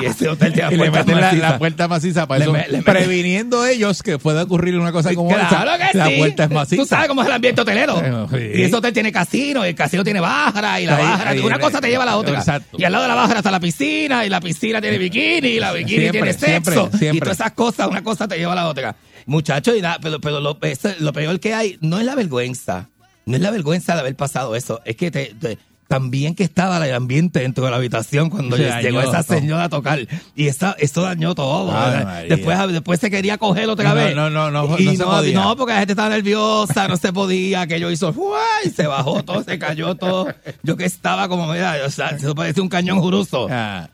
y ese hotel tiene Y le puertas meten la, puerta maciza para Le eso. me- le meten- previniendo ellos que pueda ocurrir una cosa como Claro esa. que la sí. puerta es maciza. Tú sabes cómo es el ambiente hotelero. Eh, sí. Y ese hotel tiene casino, y el casino tiene bájara, y la Ahí- bájara, ahí- una cosa te lleva a la otra. Exacto. Y al lado de la bájara está la piscina, y la piscina tiene bikini, y la bikini Siempre, tiene sexo. siempre. Y todas esas cosas, una cosa te lleva a la otra. Muchachos, y pero, pero lo, eso- lo peor que hay no es la vergüenza. No es la vergüenza de haber pasado eso. Es que te, te- también que estaba el ambiente dentro de la habitación cuando Se llegó dañó esa señora a tocar. Y esa, esto dañó todo. Después, después se quería coger otra No, vez. no, no, no, y no podía. no, porque la gente estaba nerviosa, no se podía, que yo hizo, ¡uay! se bajó todo, se cayó todo. Yo que estaba como, mira, o sea, eso parecía un cañón juruso.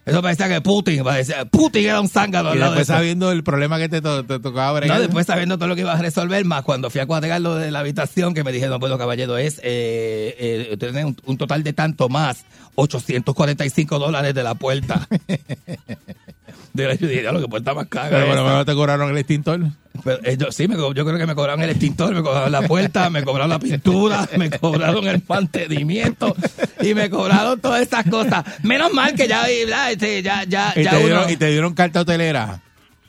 Eso parecía que Putin, parecía, Putin era un zángano Ah. Y de después eso. sabiendo el problema que te, to- te tocaba bregar. No, después sabiendo todo lo que iba a resolver, más cuando fui a cuadrar lo de la habitación, que me dijeron, bueno, caballero, es eh, eh, un, un total de tanto más, 845 dólares de la puerta. de la, yo dije, "Ya, lo que puerta más cara. Pero bueno, esta". ¿no te cobraron el extintor? Pero, eh, yo, sí, me yo creo que me cobraron el extintor, me cobraron la puerta, me cobraron la pintura, me cobraron el mantenimiento y me cobraron todas estas cosas. Menos mal que ya, ¿verdad? Este, ya, ya, Y ya te, uno- dieron, y te dieron carta hotelera.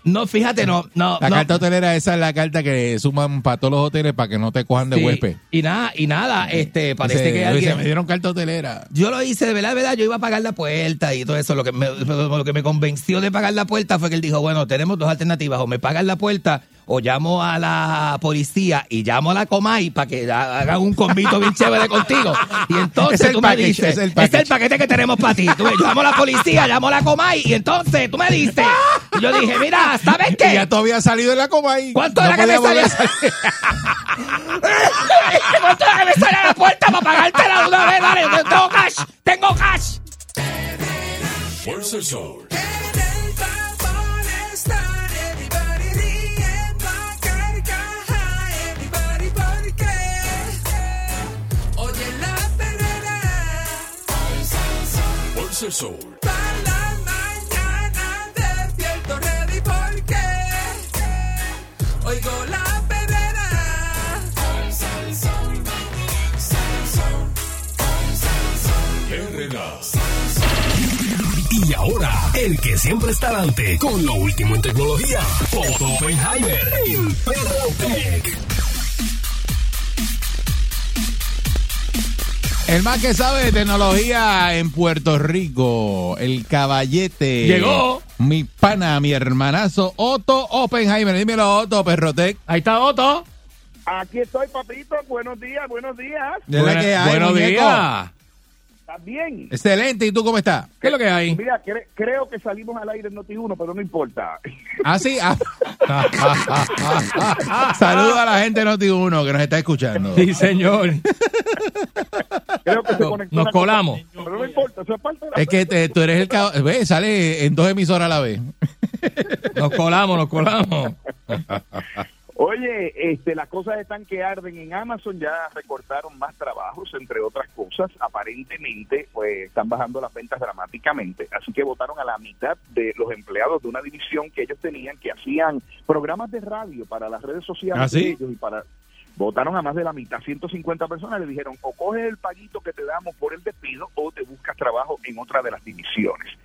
No, fíjate, no, no. La no. carta hotelera, esa es la carta que suman para todos los hoteles para que no te cojan de Sí, huésped. Y nada, y nada, este, parece que alguien... me dieron carta hotelera. Yo lo hice de verdad, de verdad, yo iba a pagar la puerta y todo eso. Lo que, me, lo que me convenció de pagar la puerta fue que él dijo, bueno, tenemos dos alternativas, o me pagan la puerta o llamo a la policía y llamo a la Comay para que ha- hagan un convito bien chévere contigo. Y entonces Es tú me dices, es el es el paquete que tenemos para ti. Tú, yo llamo a la policía, llamo a la Comay y entonces tú me dices. Y yo dije, mira, ¿sabes qué? Y ya tú habías salido de la coma ahí. ¿Cuánto No era que me salía? ¿Cuánto era que me sale a la puerta para pagártela de una vez? Dale, yo tengo cash, tengo cash. Fuerza el sol. El sol. Para la mañana despierto ready porque oigo la perrera. Herrera. Y ahora, el que siempre está adelante con lo último en tecnología. Otto Oppenheimer en El más que sabe de tecnología en Puerto Rico, el caballete. Llegó. Mi pana, mi hermanazo, Otto Oppenheimer. Dímelo, Otto, Perrotec. Ahí está Otto. Aquí estoy, papito. Buenos días, buenos días. De la que hay, buenos días. ¿Estás bien? Excelente, ¿y tú cómo estás? ¿Qué es lo que hay? Mira, cre- creo que salimos al aire en Noti1, pero no importa. Ah, sí. Ah. Saludos a la gente de Noti1 que nos está escuchando. Sí, señor. Creo que se Nos- conectó nos colamos. cosa, Pero no importa, eso es parte de la Es que te- tú eres el cab- ve, sale en dos emisoras a la vez. Nos colamos, nos colamos. Oye, este, las cosas están que arden en Amazon, ya recortaron más trabajos, entre otras cosas. Aparentemente, pues están bajando las ventas dramáticamente. Así que votaron a la mitad de los empleados de una división que ellos tenían que hacían programas de radio para las redes sociales ¿Ah, sí? de ellos y para votaron a más de la mitad, 150 personas le dijeron o coges el paguito que te damos por el despido o te buscas trabajo en otra de las divisiones.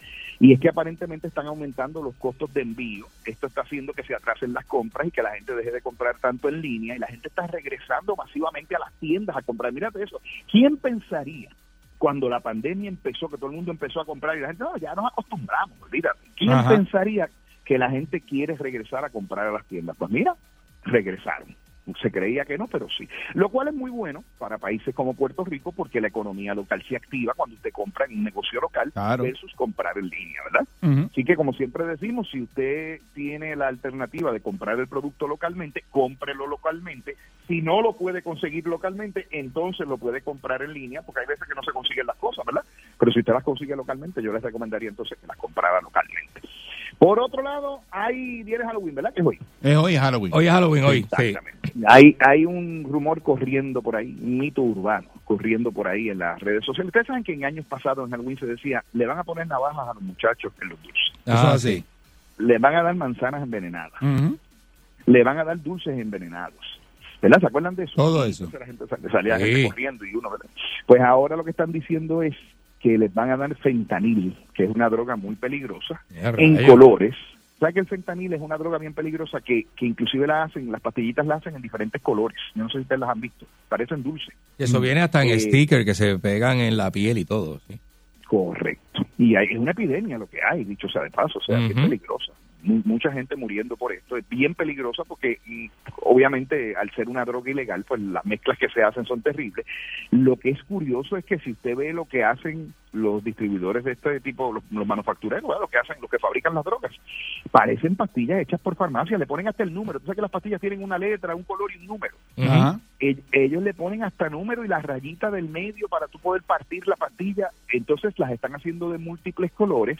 Y es que aparentemente están aumentando los costos de envío. Esto está haciendo que se atrasen las compras y que la gente deje de comprar tanto en línea y la gente está regresando masivamente a las tiendas a comprar. Mírate eso. ¿Quién pensaría cuando la pandemia empezó, que todo el mundo empezó a comprar y la gente, no, ya nos acostumbramos, olvídate. ¿Quién Ajá. pensaría que la gente quiere regresar a comprar a las tiendas? Pues mira, regresaron. Se creía que no, pero sí. Lo cual es muy bueno para países como Puerto Rico porque la economía local se activa cuando usted compra en un negocio local Claro. versus comprar en línea, ¿verdad? Así que como siempre decimos, si usted tiene la alternativa de comprar el producto localmente, cómprelo localmente. Si no lo puede conseguir localmente, entonces lo puede comprar en línea, porque hay veces que no se consiguen las cosas, ¿verdad? Pero si usted las consigue localmente, yo les recomendaría entonces que las comprara localmente. Por otro lado, hay viene Halloween, ¿verdad? Que es hoy. Es hoy Halloween. Hoy es Halloween, hoy. Sí. Exactamente. Hay, hay un rumor corriendo por ahí, un mito urbano corriendo por ahí en las redes sociales. Ustedes saben que en años pasados en Halloween se decía, le van a poner navajas a los muchachos en los dulces. Ah, sí. Le van a dar manzanas envenenadas. Le van a dar dulces envenenados. ¿Verdad? ¿Se acuerdan de eso? Todo eso. Entonces la gente sal- salía Sí. gente corriendo y uno, ¿verdad? Pues ahora lo que están diciendo es que les van a dar fentanil, que es una droga muy peligrosa, en colores. ¿Sabes que el fentanil es una droga bien peligrosa que, que inclusive la hacen, las pastillitas la hacen en diferentes colores? Yo no sé si ustedes las han visto. Parecen dulces. Y eso viene hasta en Eh, sticker que se pegan en la piel y todo. ¿sí? Correcto. Y hay, es una epidemia lo que hay, dicho sea de paso, o sea, que es peligrosa. Mu- mucha gente muriendo por esto. Es bien peligrosa porque y, obviamente al ser una droga ilegal, pues las mezclas que se hacen son terribles. Lo que es curioso es que si usted ve lo que hacen los distribuidores de este tipo, los, los manufactureros, ¿verdad? lo que hacen, los que fabrican las drogas, parecen pastillas hechas por farmacia, le ponen hasta el número. Tú sabes que las pastillas tienen una letra, un color y un número. E- ellos le ponen hasta número y la rayita del medio para tú poder partir la pastilla. Entonces las están haciendo de múltiples colores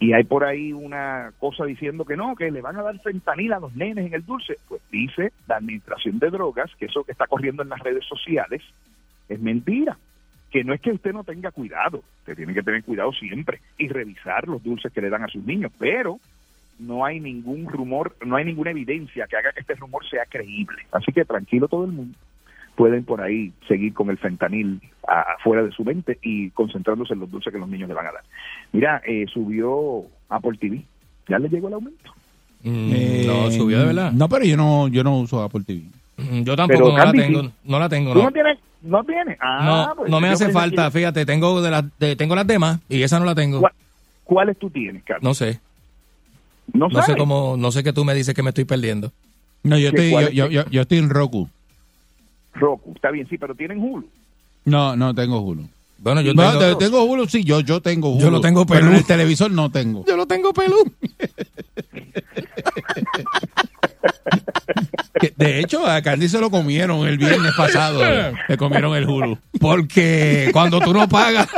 y hay por ahí una cosa diciendo que no, que le van a dar fentanil a los nenes en el dulce. Pues dice la Administración de Drogas que eso que está corriendo en las redes sociales es mentira. Que no es que usted no tenga cuidado, usted tiene que tener cuidado siempre y revisar los dulces que le dan a sus niños, pero no hay ningún rumor, no hay ninguna evidencia que haga que este rumor sea creíble. Así que tranquilo todo el mundo. Pueden por ahí seguir con el fentanil a- afuera de su mente y concentrándose en los dulces que los niños le van a dar. Mira, eh, subió Apple TV. ¿Ya le llegó el aumento? Eh, no, subió de verdad. No, pero yo no, yo no uso Apple TV. Mm, Yo tampoco Pero, no la tengo. sí. No la tengo, ¿Tú no. no tienes? ¿No tienes? Ah, No, pues no me hace falta, que- fíjate, tengo de las de- tengo las demás y esa no la tengo. ¿Cuál- ¿Cuáles tú tienes, Carlos? No sé. No, No sé cómo, no sé qué tú me dices que me estoy perdiendo. No, yo ¿Qué- estoy, yo, yo, que- yo, yo estoy en Roku. Roku, está bien, sí, pero tienen Hulu. No, no tengo Hulu. Bueno, yo Bueno, tengo, te- tengo Hulu, sí, yo, yo tengo Hulu. Yo lo tengo pero pelú. en el televisor no tengo. yo lo tengo pelú. De hecho, a Candy se lo comieron el viernes pasado. Le comieron el Hulu. Porque cuando tú no pagas,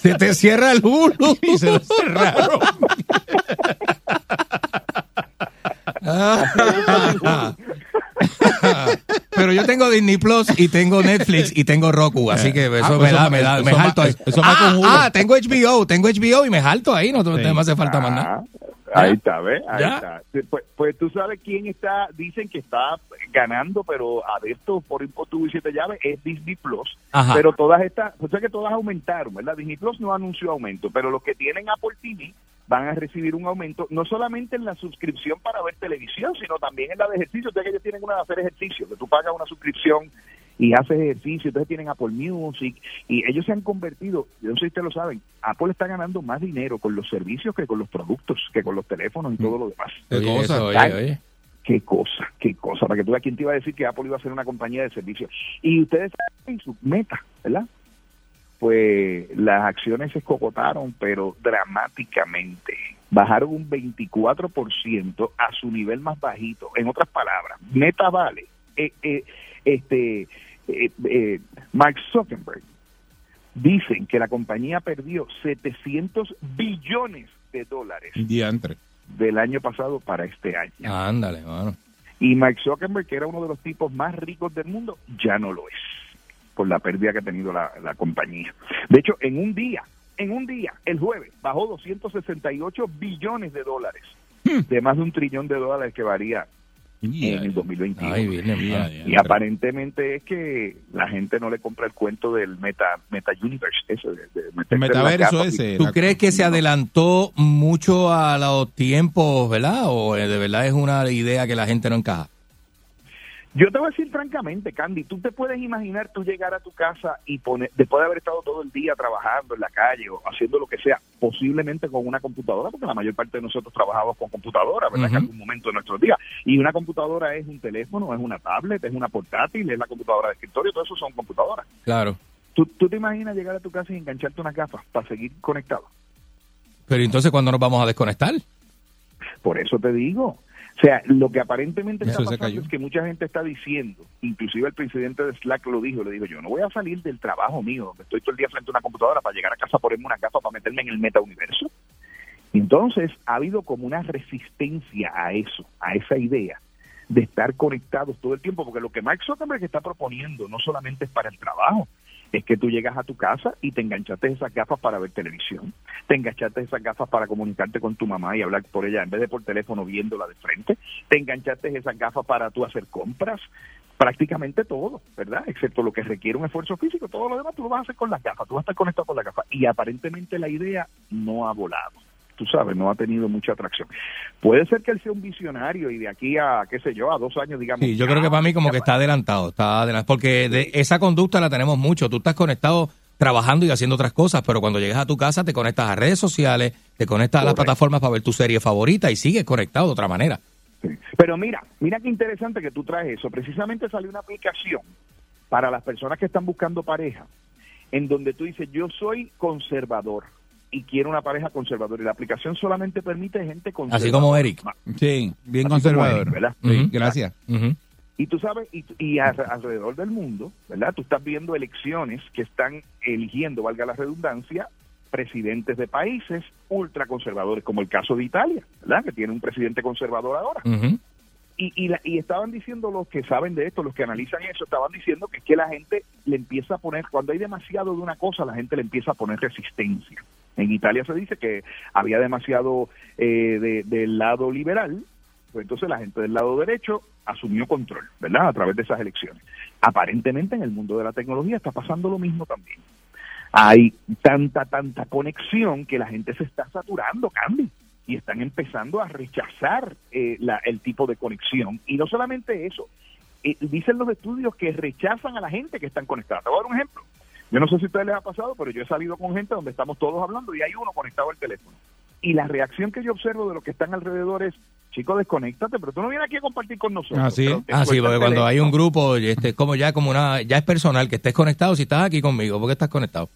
se te cierra el Hulu. Y se lo cerraron. Pero yo tengo Disney Plus y tengo Netflix y tengo Roku, así que eso Ah, me da, me da, eso me jalto ahí. eso ah, ah, tengo HBO, tengo HBO y me jalto ahí, no, no Sí. me hace falta más nada. Ah, Ahí está, ¿ves? Ahí ¿Ya? está. Pues, pues tú sabes quién está, dicen que está ganando, pero a esto por impuesto y siete llaves es Disney Plus. Ajá. Pero todas estas, o sea que todas aumentaron, ¿verdad? Disney Plus no anunció aumento, pero los que tienen Apple TV van a recibir un aumento, no solamente en la suscripción para ver televisión, sino también en la de ejercicio. Ustedes que ellos tienen una de hacer ejercicio, que tú pagas una suscripción y haces ejercicio, entonces tienen Apple Music y ellos se han convertido, yo no sé si ustedes lo saben, Apple está ganando más dinero con los servicios que con los productos, que con los teléfonos y todo lo demás. Qué cosa. oye, oye. Qué cosa, qué cosa, para que tú veas quién te iba a decir que Apple iba a ser una compañía de servicios. Y ustedes saben su meta, ¿verdad? Pues las acciones se escocotaron, pero dramáticamente. Bajaron un 24% a su nivel más bajito. En otras palabras, Meta vale. eh, eh, este, eh, eh, Mark Zuckerberg dicen que la compañía perdió 700 billones de dólares Diantre. del año pasado para este año. Ándale, mano. Y Mark Zuckerberg, que era uno de los tipos más ricos del mundo, ya no lo es, por la pérdida que ha tenido la, la compañía. De hecho, en un día, en un día, el jueves, bajó 268 billones de dólares, de más de un trillón de dólares que varía en el 2021. Ay, mía. y aparentemente es que la gente no le compra el cuento del meta, meta universe, eso de, de Metaverso ese. ¿Tú crees que se adelantó mucho a los tiempos, verdad? ¿O de verdad es una idea que la gente no encaja? Yo te voy a decir francamente, Candy, tú te puedes imaginar tú llegar a tu casa y poner, después de haber estado todo el día trabajando en la calle o haciendo lo que sea, posiblemente con una computadora, porque la mayor parte de nosotros trabajamos con computadora, ¿verdad? En algún momento de nuestros días. Y una computadora es un teléfono, es una tablet, es una portátil, es la computadora de escritorio, todo eso son computadoras. Claro. ¿Tú, tú te imaginas llegar a tu casa y engancharte unas gafas para seguir conectado? Pero entonces, ¿cuándo nos vamos a desconectar? Por eso te digo. O sea, lo que aparentemente Eso está pasando es que mucha gente está diciendo, inclusive el presidente de Slack lo dijo, le dijo, yo no voy a salir del trabajo mío, donde estoy todo el día frente a una computadora para llegar a casa, ponerme una gafa para meterme en el meta universo. Entonces, ha habido como una resistencia a eso, a esa idea de estar conectados todo el tiempo, porque lo que Mark Zuckerberg está proponiendo no solamente es para el trabajo, es que tú llegas a tu casa y te enganchaste esas gafas para ver televisión, te enganchaste esas gafas para comunicarte con tu mamá y hablar por ella en vez de por teléfono viéndola de frente, te enganchaste esas gafas para tú hacer compras, prácticamente todo, ¿verdad? Excepto lo que requiere un esfuerzo físico, todo lo demás tú lo vas a hacer con las gafas, tú vas a estar conectado con las gafas y aparentemente la idea no ha volado. Tú sabes, no ha tenido mucha atracción. Puede ser que él sea un visionario y de aquí a, qué sé yo, a dos años, digamos. Sí, yo creo que para mí como que está adelantado, está adelantado, porque de esa conducta la tenemos mucho. Tú estás conectado trabajando y haciendo otras cosas, pero cuando llegas a tu casa te conectas a redes sociales, te conectas a las plataformas para ver tu serie favorita y sigues conectado de otra manera. Pero mira, mira qué interesante que tú traes eso. Precisamente salió una aplicación para las personas que están buscando pareja, en donde tú dices, yo soy conservador y quiero una pareja conservadora. Y la aplicación solamente permite gente conservadora. Así como Eric. Sí, bien Así conservador. Eric, ¿verdad? Sí, gracias. Ujú. Y tú sabes, y, y a- alrededor del mundo, ¿verdad? Tú estás viendo elecciones que están eligiendo, valga la redundancia, presidentes de países ultraconservadores, como el caso de Italia, ¿verdad? Que tiene un presidente conservador ahora. Y, y, la- y estaban diciendo los que saben de esto, los que analizan eso, estaban diciendo que es que la gente le empieza a poner, cuando hay demasiado de una cosa, la gente le empieza a poner resistencia. En Italia se dice que había demasiado eh, de- del lado liberal, pues entonces la gente del lado derecho asumió control, ¿verdad? A través de esas elecciones. Aparentemente en el mundo de la tecnología está pasando lo mismo también. Hay tanta, tanta conexión que la gente se está saturando, Candy, y están empezando a rechazar eh, la- el tipo de conexión. Y no solamente eso, eh, dicen los estudios que rechazan a la gente que están conectada. Te voy a dar un ejemplo. Yo no sé si a ustedes les ha pasado, pero yo he salido con gente donde estamos todos hablando y hay uno conectado al teléfono. Y la reacción que yo observo de los que están alrededor es, chico, desconéctate, pero tú no vienes aquí a compartir con nosotros. Ah, sí, ah, sí, porque cuando hay un grupo, este, es como ya como una, ya es personal, que estés conectado, si estás aquí conmigo, porque estás conectado.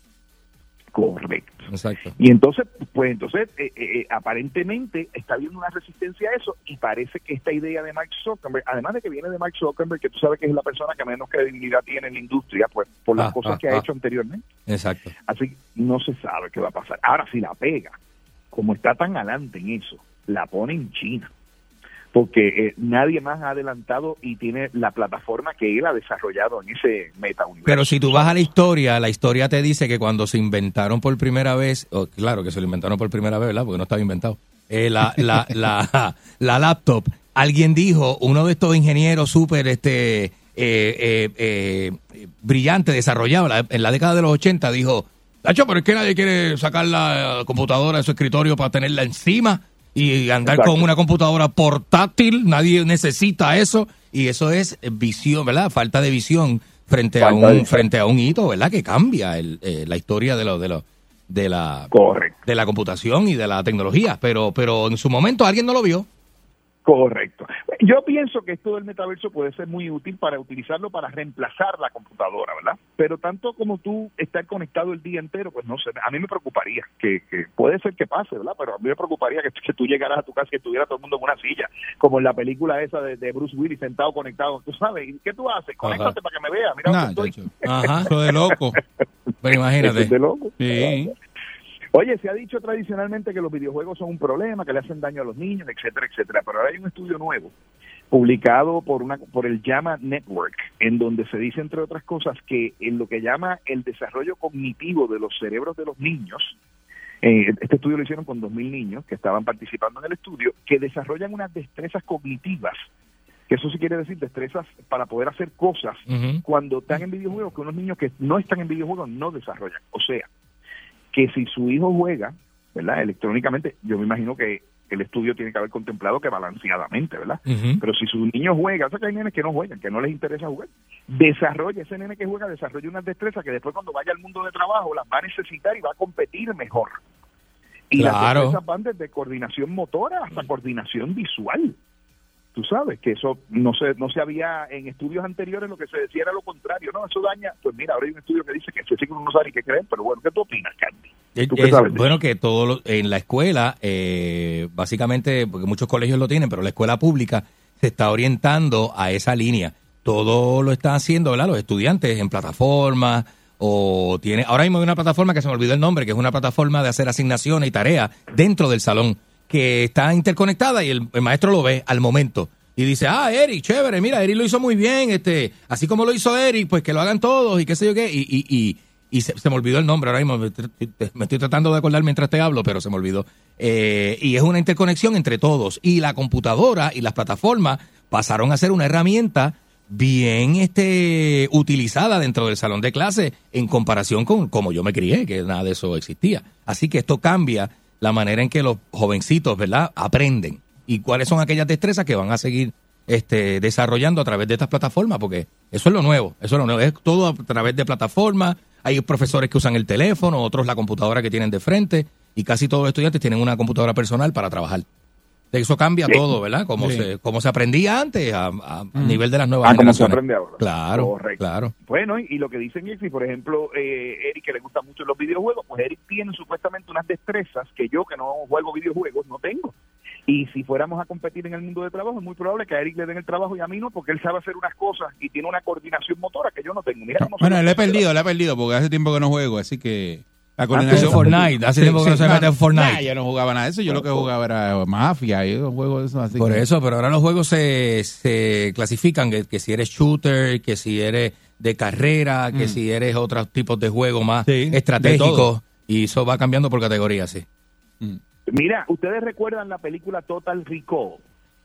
Correcto. Exacto. Y entonces, pues entonces, eh, eh, eh, aparentemente está habiendo una resistencia a eso y parece que esta idea de Mark Zuckerberg, además de que viene de Mark Zuckerberg, que tú sabes que es la persona que menos credibilidad tiene en la industria, pues por las Ah, cosas ah, que ha ah. hecho anteriormente. Exacto. Así que no se sabe qué va a pasar. Ahora, si la pega, como está tan adelante en eso, la pone en China. Porque eh, nadie más ha adelantado y tiene la plataforma que él ha desarrollado en ese meta universo. Pero si tú vas a la historia, la historia te dice que cuando se inventaron por primera vez, claro que se lo inventaron por primera vez, ¿verdad? Porque no estaba inventado. eh, la, la, la, la laptop, alguien dijo, uno de estos ingenieros súper este, eh, eh, eh, brillante, desarrollado la- en la década de los 80, dijo, Tacho, pero es que nadie quiere sacar la computadora de su escritorio para tenerla encima y andar Exacto. con una computadora portátil, nadie necesita eso y eso es visión, ¿verdad? Falta de visión frente a Falta un frente a un hito, ¿verdad? Que cambia el, eh, la historia de lo de lo de la Correcto. de la computación y de la tecnología, pero pero en su momento alguien no lo vio. Correcto. Yo pienso que esto del metaverso puede ser muy útil para utilizarlo para reemplazar la computadora, ¿verdad? Pero tanto como tú estar conectado el día entero, pues no sé, a mí me preocuparía, que, que puede ser que pase, ¿verdad? Pero a mí me preocuparía que, que tú llegaras a tu casa y estuviera todo el mundo en una silla, como en la película esa de, de Bruce Willis sentado conectado. Tú sabes, ¿y qué tú haces? Conéctate para que me vea, mira Nah, estoy. Ajá. Eso de loco. Pero imagínate. Eso es de loco. Sí. Oye, se ha dicho tradicionalmente que los videojuegos son un problema, que le hacen daño a los niños, etcétera, etcétera. Pero ahora hay un estudio nuevo publicado por una por el Llama Network, en donde se dice entre otras cosas que en lo que llama el desarrollo cognitivo de los cerebros de los niños, eh, este estudio lo hicieron con 2.000 niños que estaban participando en el estudio, que desarrollan unas destrezas cognitivas, que eso sí quiere decir destrezas para poder hacer cosas cuando están en videojuegos que unos niños que no están en videojuegos no desarrollan. O sea, que si su hijo juega, ¿verdad? Electrónicamente, yo me imagino que el estudio tiene que haber contemplado que balanceadamente, ¿verdad? Pero si su niño juega, o sea que hay nenes que no juegan, que no les interesa jugar, desarrolla, ese nene que juega desarrolla unas destrezas que después cuando vaya al mundo de trabajo las va a necesitar y va a competir mejor. Y las destrezas van desde coordinación motora hasta coordinación visual. Tú sabes que eso no se, no se había en estudios anteriores, lo que se decía era lo contrario, ¿no? Eso daña. Pues mira, ahora hay un estudio que dice que ese uno no sabe ni qué creer, pero bueno, ¿qué tú opinas, Candy? Eh, ¿Tú qué es- sabes de bueno, que todo lo- en la escuela, eh, básicamente, porque muchos colegios lo tienen, pero la escuela pública se está orientando a esa línea. Todo lo están haciendo, ¿verdad? Los estudiantes en plataformas o tiene. Ahora mismo hay una plataforma que se me olvidó el nombre, que es una plataforma de hacer asignaciones y tareas dentro del salón que está interconectada y el, maestro lo ve al momento. Y dice, ah, Eric, chévere, mira, Eric lo hizo muy bien, este, así como lo hizo Eric, pues que lo hagan todos y qué sé yo qué. Y, y, y, y se, me olvidó el nombre ahora mismo, me estoy tratando de acordar mientras te hablo, pero se me olvidó. Eh, y es una interconexión entre todos. Y la computadora y las plataformas pasaron a ser una herramienta bien este utilizada dentro del salón de clase en comparación con como yo me crié, que nada de eso existía. Así que esto cambia la manera en que los jovencitos, ¿verdad?, aprenden y cuáles son aquellas destrezas que van a seguir este, desarrollando a través de estas plataformas, porque eso es lo nuevo, eso es lo nuevo, es todo a través de plataformas, hay profesores que usan el teléfono, otros la computadora que tienen de frente, y casi todos los estudiantes tienen una computadora personal para trabajar. Eso cambia Sí. todo, ¿verdad? Como, Sí. se, como se aprendía antes a, a Mm. nivel de las nuevas Ah, como se aprende ahora. Claro, Correcto. claro. Bueno, y, y lo que dicen es, si por ejemplo, eh, Eric, que le gustan mucho los videojuegos, pues Eric tiene supuestamente unas destrezas que yo, que no juego videojuegos, no tengo. Y si fuéramos a competir en el mundo de trabajo, es muy probable que a Eric le den el trabajo y a mí no, porque él sabe hacer unas cosas y tiene una coordinación motora que yo no tengo. Mira cómo Bueno, se le he perdido, le he perdido porque hace tiempo que no juego, así que la coordinación. Fortnite, hace tiempo que no se mete en Fortnite. Nah, yo no jugaba nada de eso, yo lo que jugaba era Mafia y un juego de eso. Así Por que- eso, pero ahora los juegos se, se clasifican, que, que si eres shooter, que si eres de carrera, que Mm. si eres otros tipos de juegos más de estratégicos, y eso va cambiando por categoría, sí. Mira, ¿ustedes recuerdan la película Total Recall?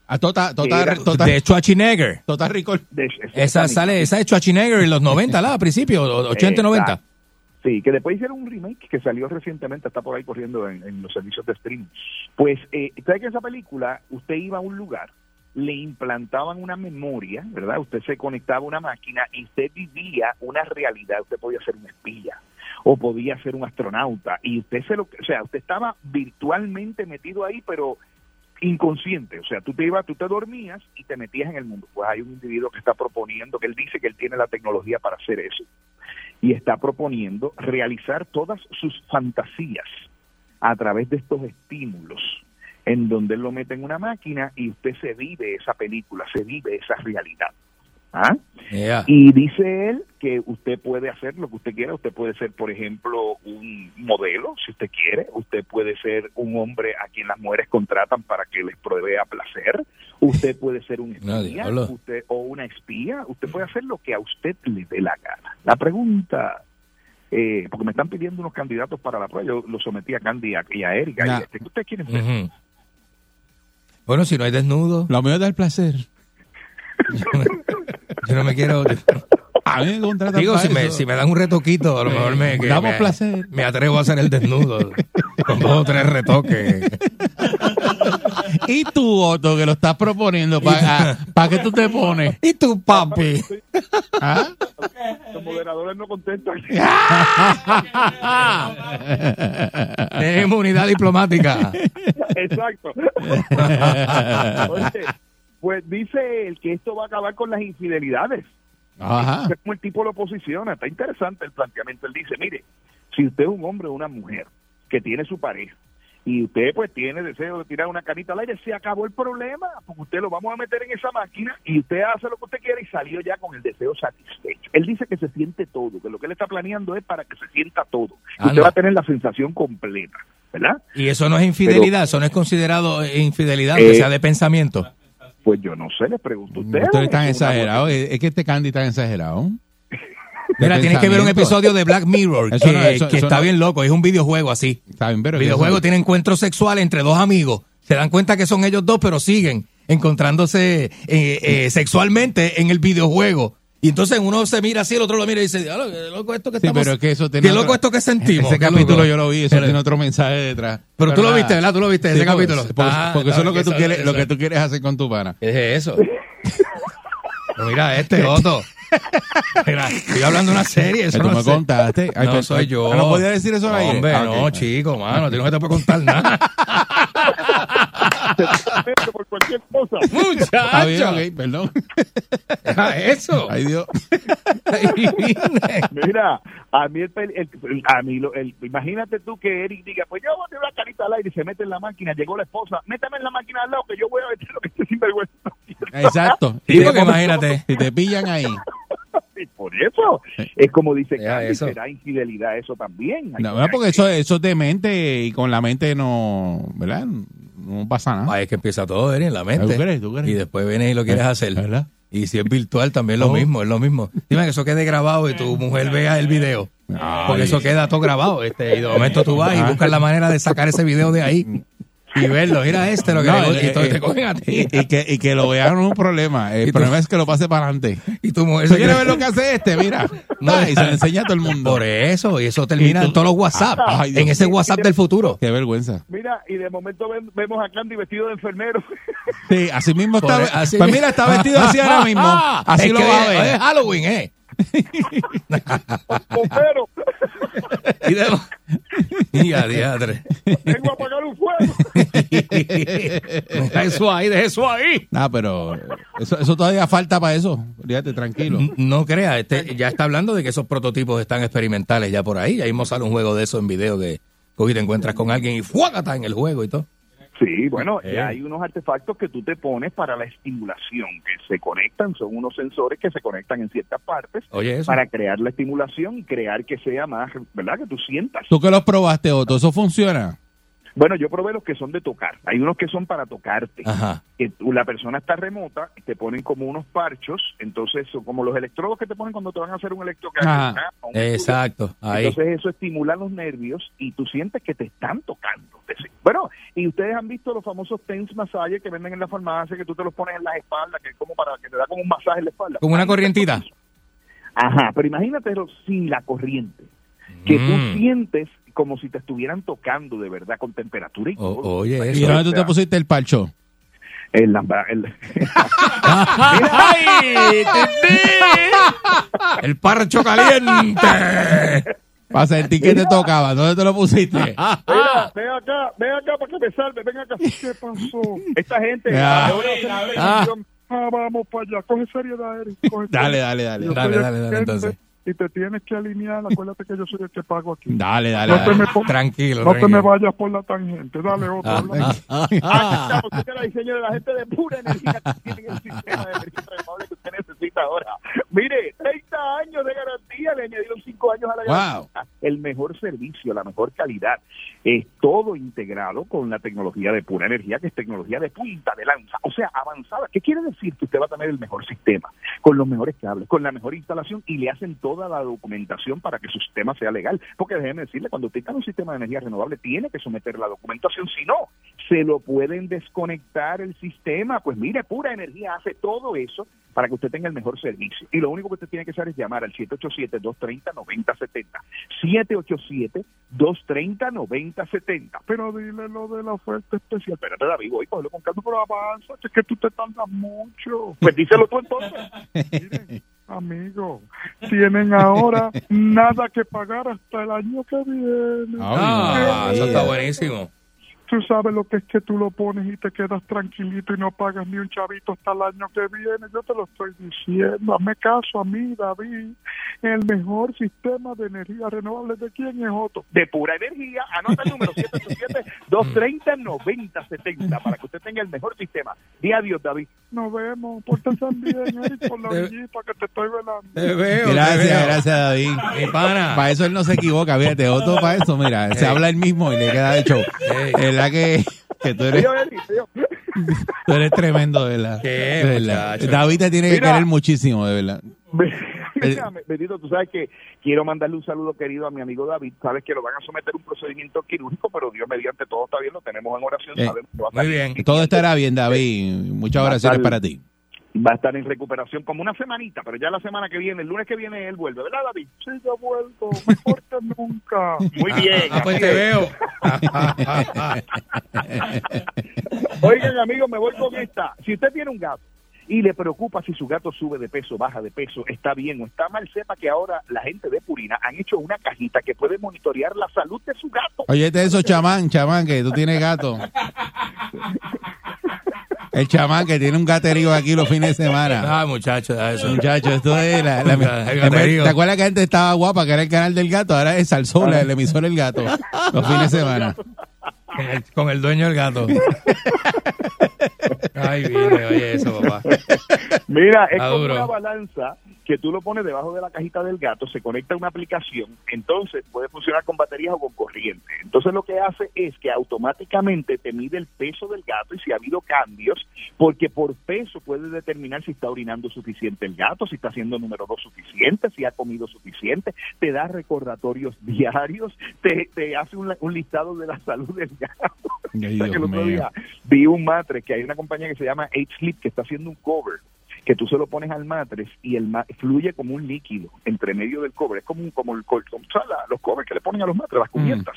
A Tota, tota, Era- tota, de Schwarzenegger. Total Recall. De- Esa sale, esa es Schwarzenegger en los 90, ¿la? A principios, 80 y 90. Sí, que después hicieron un remake que salió recientemente, está por ahí corriendo en, en los servicios de streaming. Pues, eh, ¿sabe que esa película, usted iba a un lugar, le implantaban una memoria, ¿verdad? Usted se conectaba a una máquina y usted vivía una realidad. Usted podía ser un espía o podía ser un astronauta y usted se lo, o sea, usted estaba virtualmente metido ahí, pero inconsciente, o sea, tú te ibas, tú te dormías y te metías en el mundo. Pues hay un individuo que está proponiendo, que él dice que él tiene la tecnología para hacer eso y está proponiendo realizar todas sus fantasías a través de estos estímulos en donde él lo mete en una máquina y usted se vive esa película, se vive esa realidad. ¿Ah? Yeah. Y dice él que usted puede hacer lo que usted quiera. Usted puede ser, por ejemplo, un modelo, si usted quiere. Usted puede ser un hombre a quien las mujeres contratan para que les provea placer. Usted puede ser un espía usted, o una espía. Usted puede hacer lo que a usted le dé la gana. La pregunta, eh, porque me están pidiendo unos candidatos para la prueba. Yo lo sometí a Candy y a, Erika. Nah. Y este, ¿Qué ustedes quieren ser? Ujú. Bueno, si no hay desnudo. Lo mío es dar placer. Yo no me quiero. A mí me contratan Digo, para si me, si me dan un retoquito, a lo mejor me, que Damos me, placer. me atrevo a hacer el desnudo. con dos o tres retoques. Y tú, Otto, que lo estás proponiendo, ¿para qué tú te pones? ¿Y tú, papi? ¿Ah? Los moderadores no contestan. Es inmunidad diplomática. Exacto. Oye, pues dice él que esto va a acabar con las infidelidades. Ajá. Es como el tipo lo posiciona. Está interesante el planteamiento. Él dice, mire, si usted es un hombre o una mujer que tiene su pareja y usted pues tiene deseo de tirar una canita al aire, se acabó el problema, porque usted lo vamos a meter en esa máquina y usted hace lo que usted quiere y salió ya con el deseo satisfecho. Él dice que se siente todo, que lo que él está planeando es para que se sienta todo. Y usted Anda. va a tener la sensación completa, ¿verdad? Y eso no es infidelidad, eso no es considerado eh, infidelidad, que Eh, sea de pensamiento. Pues yo no sé, le pregunto a usted. Ustedes están exagerados. Es que este Candy está exagerado. Mira, tienes que ver un episodio de Black Mirror Eso que, no- eso- que eso está no- bien loco. Es un videojuego así. Está bien, pero videojuego tiene encuentro sexual entre dos amigos. Se dan cuenta que son ellos dos, pero siguen encontrándose eh, eh, sexualmente en el videojuego. Y entonces uno se mira así, el otro lo mira y dice, "Diablo, qué loco esto que Sí, estamos... pero es que eso tiene qué otro- loco esto que sentimos. Ese capítulo loco". yo lo vi, eso Pero- tiene otro mensaje detrás. Pero tú lo nada. viste, ¿verdad? Tú lo viste, ese porque- capítulo. Porque, Ah, porque eso es lo que tú eso- quieres, lo que tú quieres hacer con tu pana. ¿Qué es eso? Pero mira este, Otto. Mira, estoy hablando de una serie. Eso Que tú no me sé. contaste. Ay, no pero- soy yo. ¿no podía decir eso aire? Hombre, Ah, no, chico, mano. A ti no te puede contar nada. por cualquier cosa. Está bien, Muchacho. ok, perdón. Deja eso. Ay, Dios. Mira, a mí, el, pel- el- el- a mí lo- el- imagínate tú que Eric diga, pues yo voy a tirar la carita al aire y se mete en la máquina, llegó la esposa, métame en la máquina al lado que yo voy a ver lo que este sinvergüenza. Exacto. Porque imagínate. Si te pillan ahí. Y por eso, es como dice Candy, será infidelidad eso también. No, que- porque eso, eso es de mente y con la mente no, ¿verdad? No pasa nada. Es que empieza todo, en la mente. ¿Tú crees? ¿Tú crees? Y después vienes y lo quieres hacer. ¿Verdad? Y si es virtual, también lo Oh. mismo, es lo mismo. Dime que eso quede grabado y tu mujer vea el video. Porque eso queda todo grabado. Este, y de momento tú vas y buscas la manera de sacar ese video de ahí y verlo. Mira este, lo que No, le- y eh, to- eh, te cogen a ti. Y, y que, y que lo vean no es un problema. El Y tú- problema es que lo pase para adelante. Y tu mujer ¿Tú se quieres ver lo que hace este? Mira. No, No, y se lo enseña a todo el mundo. Por eso, y eso termina Y en todos los WhatsApp. Ay, Dios en ese. WhatsApp del futuro. Qué vergüenza. Mira, y de momento ven- vemos a Candy vestido de enfermero. Sí, así mismo está. Por- así- Pues mira, está vestido así ahora mismo. Así Es lo va a hoy es ver. Halloween, ¿eh? bombero. Y, de- y a diadre. Vengo a apagar un fuego. Deja eso ahí, deja eso ahí. Ah, pero eso, eso todavía falta para eso. Fíjate, tranquilo. No crea, este, ya está hablando de que esos prototipos están experimentales ya por ahí. Ya mismo sale un juego de eso en video que hoy te encuentras con alguien y ¡fuágata! en el juego y todo. Sí, bueno, Eh. ya hay unos artefactos que tú te pones para la estimulación, que se conectan, son unos sensores que se conectan en ciertas partes Oye, para crear la estimulación y crear que sea más, ¿verdad? Que tú sientas. ¿Tú que los probaste, Otto? ¿Eso funciona? Bueno, yo probé los que son de tocar. Hay unos que son para tocarte. Ajá. Que la persona está remota, te ponen como unos parchos, entonces son como los electrodos que te ponen cuando te van a hacer un electrocardiograma. Un. Exacto, ahí. Entonces eso estimula los nervios y tú sientes que te están tocando. Bueno, y ustedes han visto los famosos TENS masajes que venden en la farmacia, que tú te los pones en las espaldas, que es como para que te da como un masaje en la espalda. Como una corrientita. Ajá, pero imagínatelo sin la corriente, que Mm. tú sientes como si te estuvieran tocando de verdad con temperatura y todo. oye, ¿Y dónde tú te pusiste el parcho? En la- el- ¡Ay! ¡El parcho caliente! Para sentir que te tocaba. ¿Dónde te lo pusiste? Mira, ven acá, ven acá para que me salve, ven acá. ¿Qué pasó? Esta gente. Ah. hacen Ah. Ah, vamos para allá. Coge seriedad, Eric. coge Dale, seriedad. dale, dale. Dale, dale, el dale, entonces. Y te tienes que alinear. Acuérdate que yo soy el que pago aquí. Dale, dale, No dale. te me pon- Tranquilo, No te me vayas por la tangente. Dale otro. Ah, habla. ah, Ah, estamos, este era el diseño de la gente de pura energía que tienen el sistema de energía renovable que usted necesita ahora. Mire, 30 años de garantía, le añadieron 5 años a la Wow. garantía. El mejor servicio, la mejor calidad. Es todo integrado con la tecnología de pura energía, que es tecnología de punta de lanza, o sea, avanzada. ¿Qué quiere decir? Que usted va a tener el mejor sistema, con los mejores cables, con la mejor instalación y le hacen toda la documentación para que su sistema sea legal. Porque déjeme decirle, cuando usted está en un sistema de energía renovable, tiene que someter la documentación. Si no, se lo pueden desconectar el sistema. Pues mire, pura energía hace todo eso para que usted tenga el mejor servicio. Y lo único que usted tiene que hacer es llamar al 787-230-9070. 787-230-9070. Pero dile lo de la oferta especial. Espérate, David, voy, cógelo con calma, pero avanza, que es que tú te tardas mucho. Pues díselo tú entonces. Miren, amigo, tienen ahora nada que pagar hasta el año que viene. Ah, eso está buenísimo. Tú sabes lo que es que tú lo pones y te quedas tranquilito y no pagas ni un chavito hasta el año que viene. Yo te lo estoy diciendo. Hazme caso a mí, David. El mejor sistema de energía renovable de quién es Otto. De pura energía. Anota el número 787-230-9070 para que usted tenga el mejor sistema. Di adiós, David. Nos vemos. Pórtense bien, Eric, por la Te- orillita que te estoy velando. Te veo, te Gracias, veo. gracias, David. Mi pana. Para eso él no se equivoca, fíjate. Otto para eso, mira, se habla él mismo y le queda de show. Ey. Es verdad que, que tú eres, tú eres tremendo, de verdad. Qué De verdad. muchacho. David te tiene que Mira. querer muchísimo, de verdad. Mira, Benito, tú sabes que quiero mandarle un saludo querido a mi amigo David. Sabes que lo van a someter a un procedimiento quirúrgico, pero Dios mediante todo está bien, lo tenemos en oración. Eh, sabemos Muy bien. Todo estará bien, David. Muchas oraciones para ti. Va a estar en recuperación como una semanita, pero ya la semana que viene, el lunes que viene, él vuelve, ¿verdad, David? Sí, yo vuelvo, mejor que nunca. Muy bien. Ah, pues te veo. Oigan, amigos, me voy con esta. Si usted tiene un gato y le preocupa si su gato sube de peso, baja de peso, está bien o está mal, sepa que ahora la gente de Purina han hecho una cajita que puede monitorear la salud de su gato. Oye, eso, chamán, chamán, que tú tienes gato. El chamán que tiene un gaterío aquí los fines de semana. Ah, muchacho, da eso. Muchacho, esto es la, la- gaterío. ¿Te acuerdas que antes estaba guapa, que era el canal del gato? Ahora es Salsol, el emisor del gato, los fines de semana. Con el, con el dueño del gato. Ay, vive, oye eso, papá. Mira, es como una balanza que tú lo pones debajo de la cajita del gato, se conecta a una aplicación, entonces puede funcionar con baterías o con corriente. Entonces lo que hace es que automáticamente te mide el peso del gato y si ha habido cambios, porque por peso puedes determinar si está orinando suficiente el gato, si está haciendo número dos suficiente, si ha comido suficiente, te da recordatorios diarios, te, te hace un, un listado de la salud del gato. Ay, O sea, Dios que el otro día vi un matre que hay una compañía que se llama H-Sleep que está haciendo un cover que tú se lo pones al matres y el ma- fluye como un líquido entre medio del cover. Es como, un, como, el, como, la- los covers que le ponen a los matres, las cubiertas.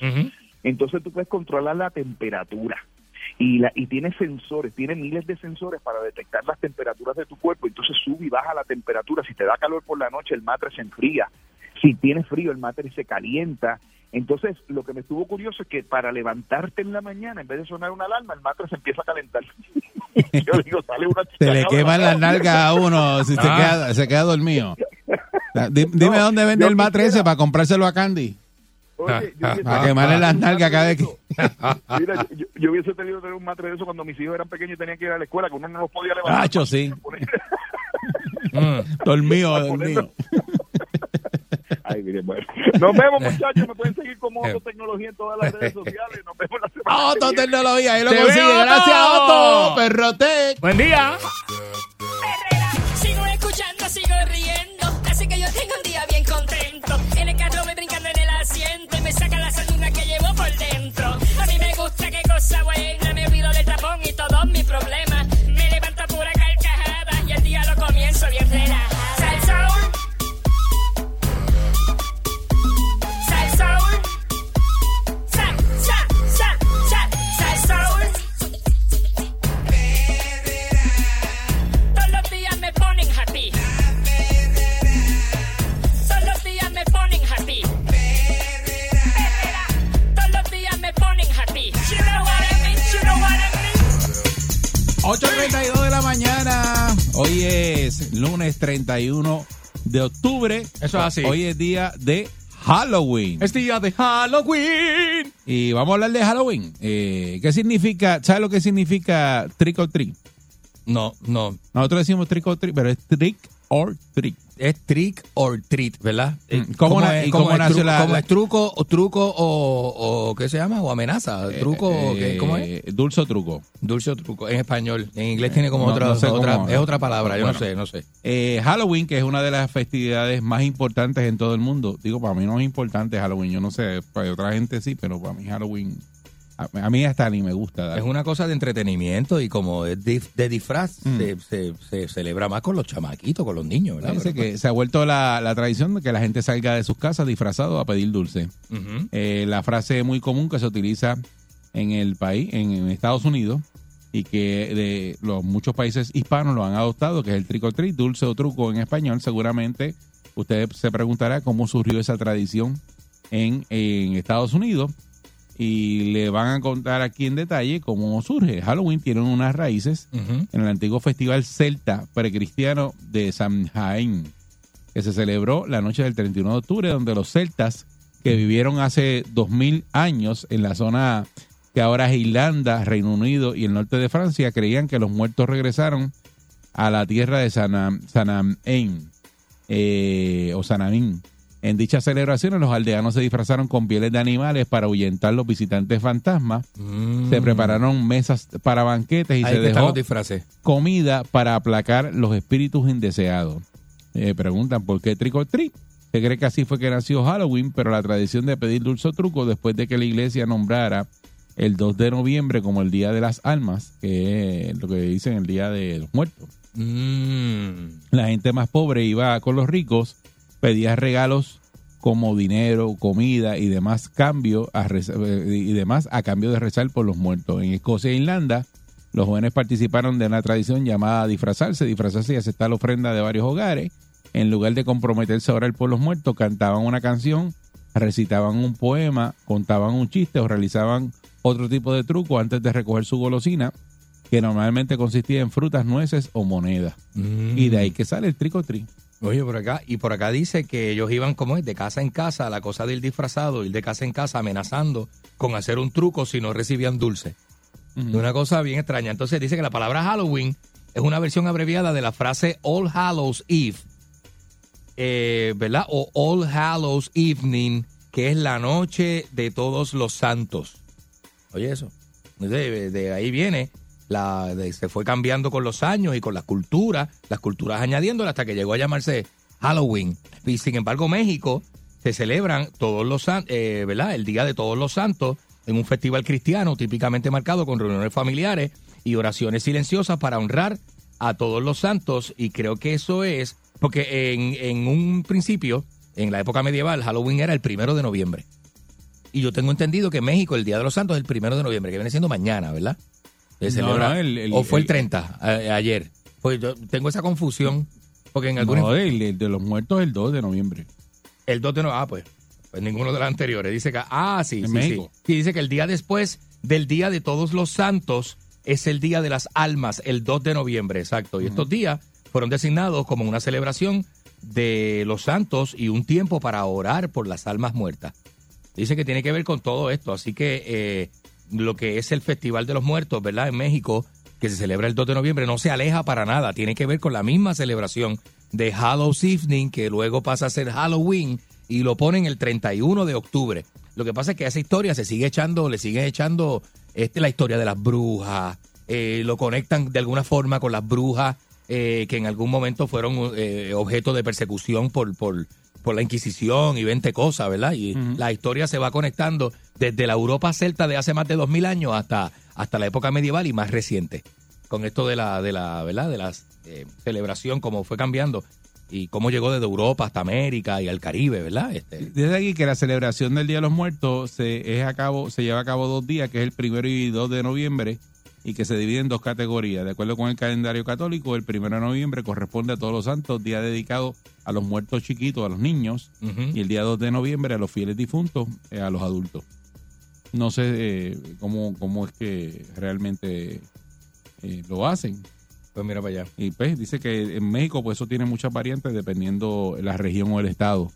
Entonces tú puedes controlar la temperatura. Y, la, y tiene sensores, tiene miles de sensores para detectar las temperaturas de tu cuerpo. Entonces sube y baja la temperatura. Si te da calor por la noche, el matre se enfría. Si tienes frío, el matres se calienta. Entonces, lo que me estuvo curioso es que para levantarte en la mañana, en vez de sonar una alarma, el matres se empieza a calentar. Yo digo, sale una Se le queman las nalgas a uno si se, Ah. queda, se queda dormido. Di- Dime No, dónde vende el matre ese para comprárselo a Candy. Oye, yo hubiese- Para quemarle las nalgas cada vez que... Mira, yo, yo hubiese tenido tener un matre de eso cuando mis hijos eran pequeños y tenían que ir a la escuela, que uno no los podía levantar. Nacho, sí. Dormido, dormido. Ay, mire, bueno. Nos vemos, muchachos. Me pueden seguir como Otto Tecnología en todas las redes sociales. Nos vemos la semana Otto que viene. Tecnología, ahí lo Te consigue. veo, Gracias, Otto. Otto. Perrotec. Buen día. Sigo escuchando, sigo riendo. Así que yo tengo un día bien contento. En el carro me brincando en el asiento y me saca la sanduna que llevo por dentro. A mí me gusta qué cosa buena. Me olvido del tapón y todos mis problemas. Me levanta pura carcajada y el día lo comienzo bien relajada. 31 de octubre. Eso es así. Hoy es día de Halloween. Es día de Halloween. Y vamos a hablar de Halloween. Eh, ¿Qué significa? ¿Sabes lo que significa trick or treat? No, no. Nosotros decimos trick or treat, pero es trick or treat. Es trick or treat, ¿verdad? Eh, Mm, ¿cómo cómo es nació tru- la- cómo es truco, o truco o, o ¿qué se llama? O amenaza. Truco, o ¿qué? ¿cómo es? Eh, Dulce o truco. Dulce o truco. En español. En inglés tiene como No- otra, no sé otra es otra palabra. Yo Bueno. no sé, no sé. Eh, Halloween, que es una de las festividades más importantes en todo el mundo. Digo, para mí no es importante Halloween. Yo no sé, para otra gente sí, pero para mí Halloween, a, a mí hasta ni me gusta. Es una cosa de entretenimiento y como es de disfraz, Mm. se, se- se celebra más con los chamaquitos, con los niños, ¿verdad? Parece Pero, que se ha vuelto la, la tradición de que la gente salga de sus casas disfrazado a pedir dulce. Eh, la frase muy común que se utiliza en el país, en, en Estados Unidos, y que de los muchos países hispanos lo han adoptado, que es el trick or treat, dulce o truco en español. Seguramente usted se preguntará cómo surgió esa tradición en, en Estados Unidos y le van a contar aquí en detalle cómo surge. Halloween tiene unas raíces en el antiguo festival celta precristiano de Samhain, que se celebró la noche del 31 de octubre, donde los celtas que vivieron hace 2000 años en la zona que ahora es Irlanda, Reino Unido y el norte de Francia, creían que los muertos regresaron a la tierra de Sanam, Sanaim, eh, o Sanamín. En dichas celebraciones, los aldeanos se disfrazaron con pieles de animales para ahuyentar los visitantes fantasmas. Se prepararon mesas para banquetes y Mm. Ahí se dejó comida para aplacar los espíritus indeseados. Eh, preguntan por qué trick or treat. Se cree que así fue que nació Halloween, pero la tradición de pedir dulce o truco después de que la iglesia nombrara el 2 de noviembre como el Día de las Almas, que es lo que dicen el Día de los Muertos. Mm. La gente más pobre iba con los ricos, pedía regalos como dinero, comida y demás cambio a eh, y demás a cambio de rezar por los muertos. En Escocia e Irlanda, los jóvenes participaron de una tradición llamada disfrazarse, disfrazarse y aceptar la ofrenda de varios hogares. En lugar de comprometerse a orar por los muertos, cantaban una canción, recitaban un poema, contaban un chiste o realizaban otro tipo de truco antes de recoger su golosina, que normalmente consistía en frutas, nueces o monedas. Mm. Y de ahí que sale el treat. Oye, por acá, y por acá dice que ellos iban como es, de casa en casa, la cosa del disfrazado, ir de casa en casa amenazando con hacer un truco si no recibían dulce. Ujú. Una cosa bien extraña. Entonces dice que la palabra Halloween es una versión abreviada de la frase All Hallows Eve, eh, ¿verdad? O All Hallows Evening, que es la noche de todos los santos. Oye, eso. De, de ahí viene. La, de- se fue cambiando con los años y con las culturas, las culturas añadiéndola hasta que llegó a llamarse Halloween. Y sin embargo, México se celebran todos los eh, ¿verdad? El Día de Todos los Santos en un festival cristiano típicamente marcado con reuniones familiares y oraciones silenciosas para honrar a todos los santos y creo que eso es porque en, en un principio, en la época medieval, Halloween era el primero de noviembre. Y yo tengo entendido que en México el Día de los Santos es el primero de noviembre, que viene siendo mañana, ¿verdad? Se No, celebra- no, el- el- o fue el el- 30, a- ayer. Pues yo tengo esa confusión, porque en algunos... No, de los muertos es el 2 de noviembre. El 2 de noviembre, ah, pues, pues ninguno de los anteriores. Dice que, ah, sí, En sí, México. sí. Sí, dice que el día después del Día de Todos los Santos es el Día de las Almas, el 2 de noviembre, exacto. Y estos días fueron designados como una celebración de los santos y un tiempo para orar por las almas muertas. Dice que tiene que ver con todo esto, así que eh, lo que es el Festival de los Muertos, ¿verdad? En México, que se celebra el 2 de noviembre, no se aleja para nada, tiene que ver con la misma celebración de Hallows Evening, que luego pasa a ser Halloween, y lo ponen el 31 de octubre. Lo que pasa es que a esa historia se sigue echando, le sigue echando este, la historia de las brujas, eh, lo conectan de alguna forma con las brujas eh, que en algún momento fueron eh, objeto de persecución por, por, por la Inquisición y 20 cosas, ¿verdad? Y la historia se va conectando desde la Europa celta de hace más de 2000 años hasta, hasta la época medieval y más reciente. Con esto de la, de la, ¿verdad? De la eh, celebración, cómo fue cambiando y cómo llegó desde Europa hasta América y al Caribe, ¿verdad? Este, Desde aquí que la celebración del Día de los Muertos se, es a cabo, se lleva a cabo dos días, que es el primero y 2 de noviembre, y que se divide en dos categorías. De acuerdo con el calendario católico, el primero de noviembre corresponde a todos los santos, día dedicado a los muertos chiquitos, a los niños, y el día 2 de noviembre a los fieles difuntos, eh, a los adultos. No sé eh, cómo, cómo es que realmente eh, lo hacen. Pues mira para allá. Y pues dice que en México pues eso tiene muchas variantes dependiendo la región o el estado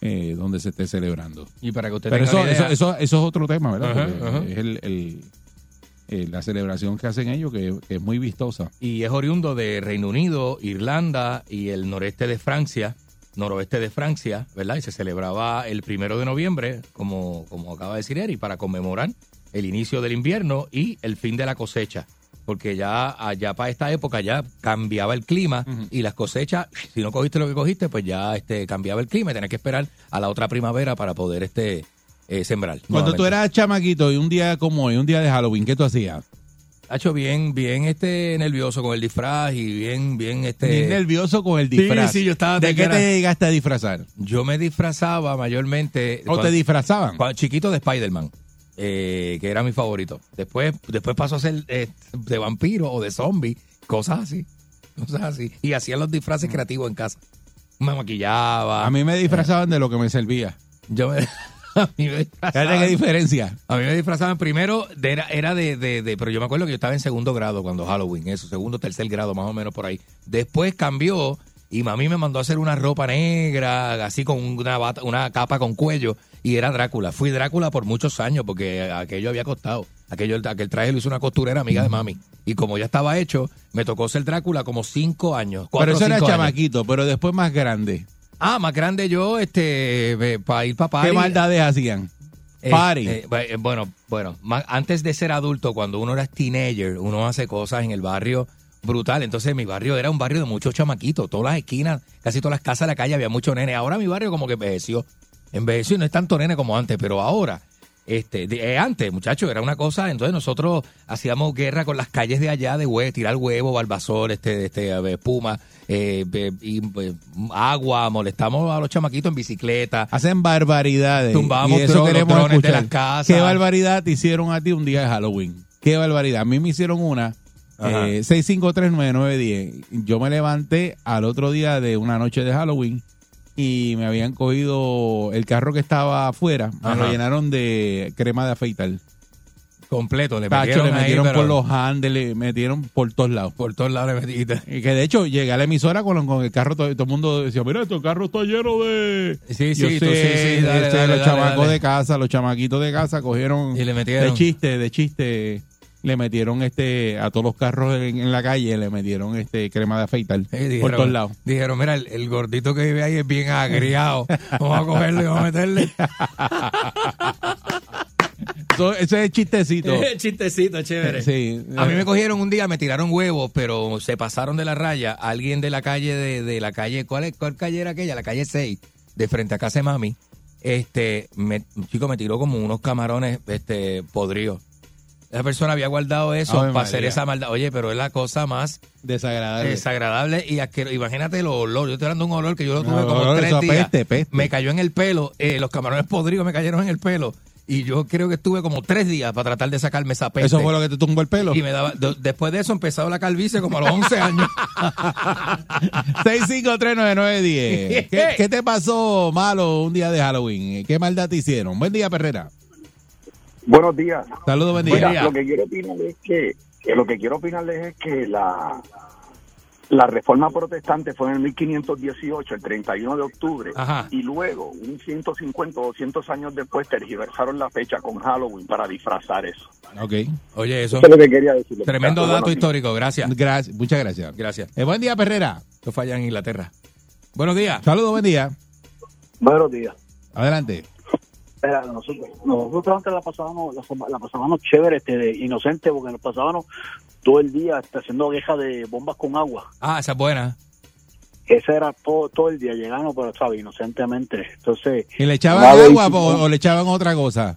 eh, donde se esté celebrando. Y para que usted Pero tenga eso, idea- eso, eso, eso es otro tema, ¿verdad? Ajá, Porque ajá. Es el, el- eh, la celebración que hacen ellos que, que es muy vistosa. y es oriundo de Reino Unido, Irlanda y el noreste de Francia, noroeste de Francia, ¿verdad? Y se celebraba el primero de noviembre, como, como acaba de decir Eri, para conmemorar el inicio del invierno y el fin de la cosecha. Porque ya allá para esta época ya cambiaba el clima y las cosechas, si no cogiste lo que cogiste, pues ya este cambiaba el clima y tenías que esperar a la otra primavera para poder este eh, sembrar. Cuando tú eras chamaquito y un día como hoy, un día de Halloween, ¿qué tú hacías? Hacho bien, bien este nervioso con el disfraz y bien, bien este. Bien nervioso con el disfraz. Sí, sí, yo estaba ¿De qué era- te llegaste a disfrazar? Yo me disfrazaba mayormente. ¿O te disfrazaban? cuando- chiquito de Spider-Man, eh, que era mi favorito. Después, después pasó a ser eh, de vampiro o de zombie, cosas así. Cosas así. Y hacía los disfraces creativos en casa. Me maquillaba. A mí me disfrazaban de lo que me servía. Yo me. A mí me disfrazaban. Qué diferencia. A mí me disfrazaban primero, de, era, era de, de, de- Pero yo me acuerdo que yo estaba en segundo grado cuando Halloween, eso, segundo, tercer grado, más o menos por ahí. Después cambió y mami me mandó a hacer una ropa negra, así con una, bata- una capa con cuello, y era Drácula. Fui Drácula por muchos años porque aquello había costado. Aquello, aquel traje lo hizo una costurera amiga de mami. Y como ya estaba hecho, me tocó ser Drácula como cinco años. Pero cuatro o eso era años. chamaquito, pero después más grande. Ah, más grande yo, este, para ir para ¿Qué maldades hacían? eh, Party. eh, eh, bueno, bueno, antes de ser adulto, cuando uno era teenager, uno hace cosas en el barrio brutal. Entonces mi barrio era un barrio de muchos chamaquitos. Todas las esquinas, casi todas las casas de la calle había muchos nenes. Ahora mi barrio como que envejeció. Envejeció y no es tanto nene como antes, pero ahora... Este, de- eh, antes, muchachos, era una cosa, entonces nosotros hacíamos guerra con las calles de allá de hue- tirar huevo, barbasol, este, este, eh, espuma, eh, eh, y, eh, agua, molestamos a los chamaquitos en bicicleta. Hacen barbaridades. Tumbábamos y eso queremos drones de escuchar. las casas. ¿Qué barbaridad te hicieron a ti un día de Halloween? ¿Qué barbaridad? A mí me hicieron una. Eh, 6539910. Yo me levanté al otro día de una noche de Halloween y me habían cogido el carro que estaba afuera, me lo llenaron de crema de afeitar. Completo, le Tacho, metieron, le ahí, metieron pero- por los handles, le metieron por todos lados. Por todos lados le metiste. Y que de hecho llegué a la emisora con, con el carro, todo, todo el mundo decía, mira, este carro está lleno de... Sí, sí, tú, sé, sí, sí, dale, este, dale, los dale, chamacos de casa, los chamaquitos de casa cogieron Y le metieron. de chiste, de chiste, le metieron este a todos los carros en, en la calle, le metieron este crema de afeitar Eh, por todos lados. Dijeron, mira, el, el gordito que vive ahí es bien agriado. Vamos a cogerlo y vamos a meterle. Eso, ese es chistecito. Chistecito, chévere. Sí. A mí me cogieron un día, me tiraron huevos, pero se pasaron de la raya. Alguien de la calle, de, de la calle, ¿cuál, es, ¿cuál calle era aquella? La calle 6, de frente a casa de mami. Este, me, un chico me tiró como unos camarones este, podridos. Esa persona había guardado eso Ave para hacer esa maldad. Oye, pero es la cosa más Desagradable. desagradable y asqueroso. Imagínate el olor. Yo estoy hablando de un olor que yo lo No, tuve como olor, tres días. peste, peste. Me cayó en el pelo. eh, los camarones podridos me cayeron en el pelo. Y yo creo que estuve como tres días para tratar de sacarme esa peste. Eso fue lo que te tumbó el pelo. Y me daba, de- después de eso empezó la calvicie como a los 11 años. 6539910. ¿Qué, ¿Qué te pasó malo un día de Halloween? ¿Qué maldad te hicieron? Buen día, Perrera. Buenos días. Saludos, buen Mira, día. lo que quiero opinarles es que, que lo que quiero opinarles es que la la reforma protestante fue en el 1518, el 31 de octubre, Ajá. y luego, un 150 o 200 años después, tergiversaron la fecha con Halloween para disfrazar eso. Ok. Oye, eso. Eso es lo que quería decirle. Tremendo dato histórico, gracias. Gracias, muchas gracias. Gracias. Eh, buen día, Perrera. Esto falla en Inglaterra. Buenos días. Saludos, buen día. Buenos días. Adelante. Espera, nosotros, nosotros antes la pasábamos, la, la pasábamos chévere, este, de inocente, porque nos pasábamos todo el día este, haciendo quejas de bombas con agua. Ah, esa es buena. Ese era todo, todo el día, llegando, pero sabes, inocentemente. Entonces. ¿Y le echaban agua o, o le echaban otra cosa?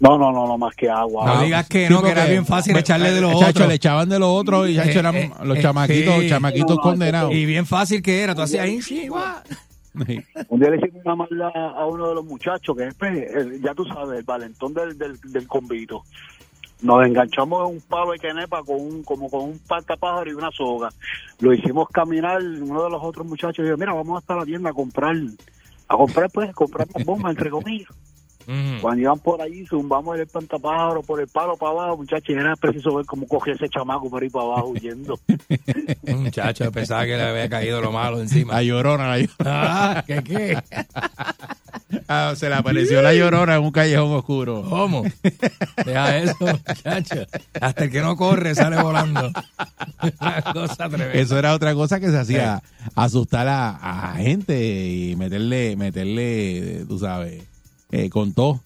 No, no, no, no, más que agua. No digas que no, que era bien fácil echarle de los Chacho, otros. le echaban de los otros y chacho, eran Eh, eh, los eh, chamaquitos, chamaquitos condenados. Y bien fácil que era. Tú hacías ahí, Un día le hicimos una maldad a uno de los muchachos, que es, ya tú sabes, el valentón del, del, del convito. Nos enganchamos en un palo de quenepa con un, como con un pájaro y una soga. Lo hicimos caminar, uno de los otros muchachos dijo, mira, vamos hasta la tienda a comprar, a comprar pues, comprar más bombas, entre comillas. Cuando iban por ahí, zumbamos el espantapájaro por el palo para abajo, muchachos, y era preciso ver cómo cogía ese chamaco por ahí para abajo huyendo. Muchacho, pensaba que le había caído lo malo encima. La llorona, la llorona. Ah, ¿qué qué? Ah, se le apareció la llorona en un callejón oscuro. ¿Cómo? Deja eso, muchacho. Hasta el que no corre sale volando. Una cosa tremenda. Eso era otra cosa que se hacía, asustar a, a gente y meterle, meterle, tú sabes, eh, con todo.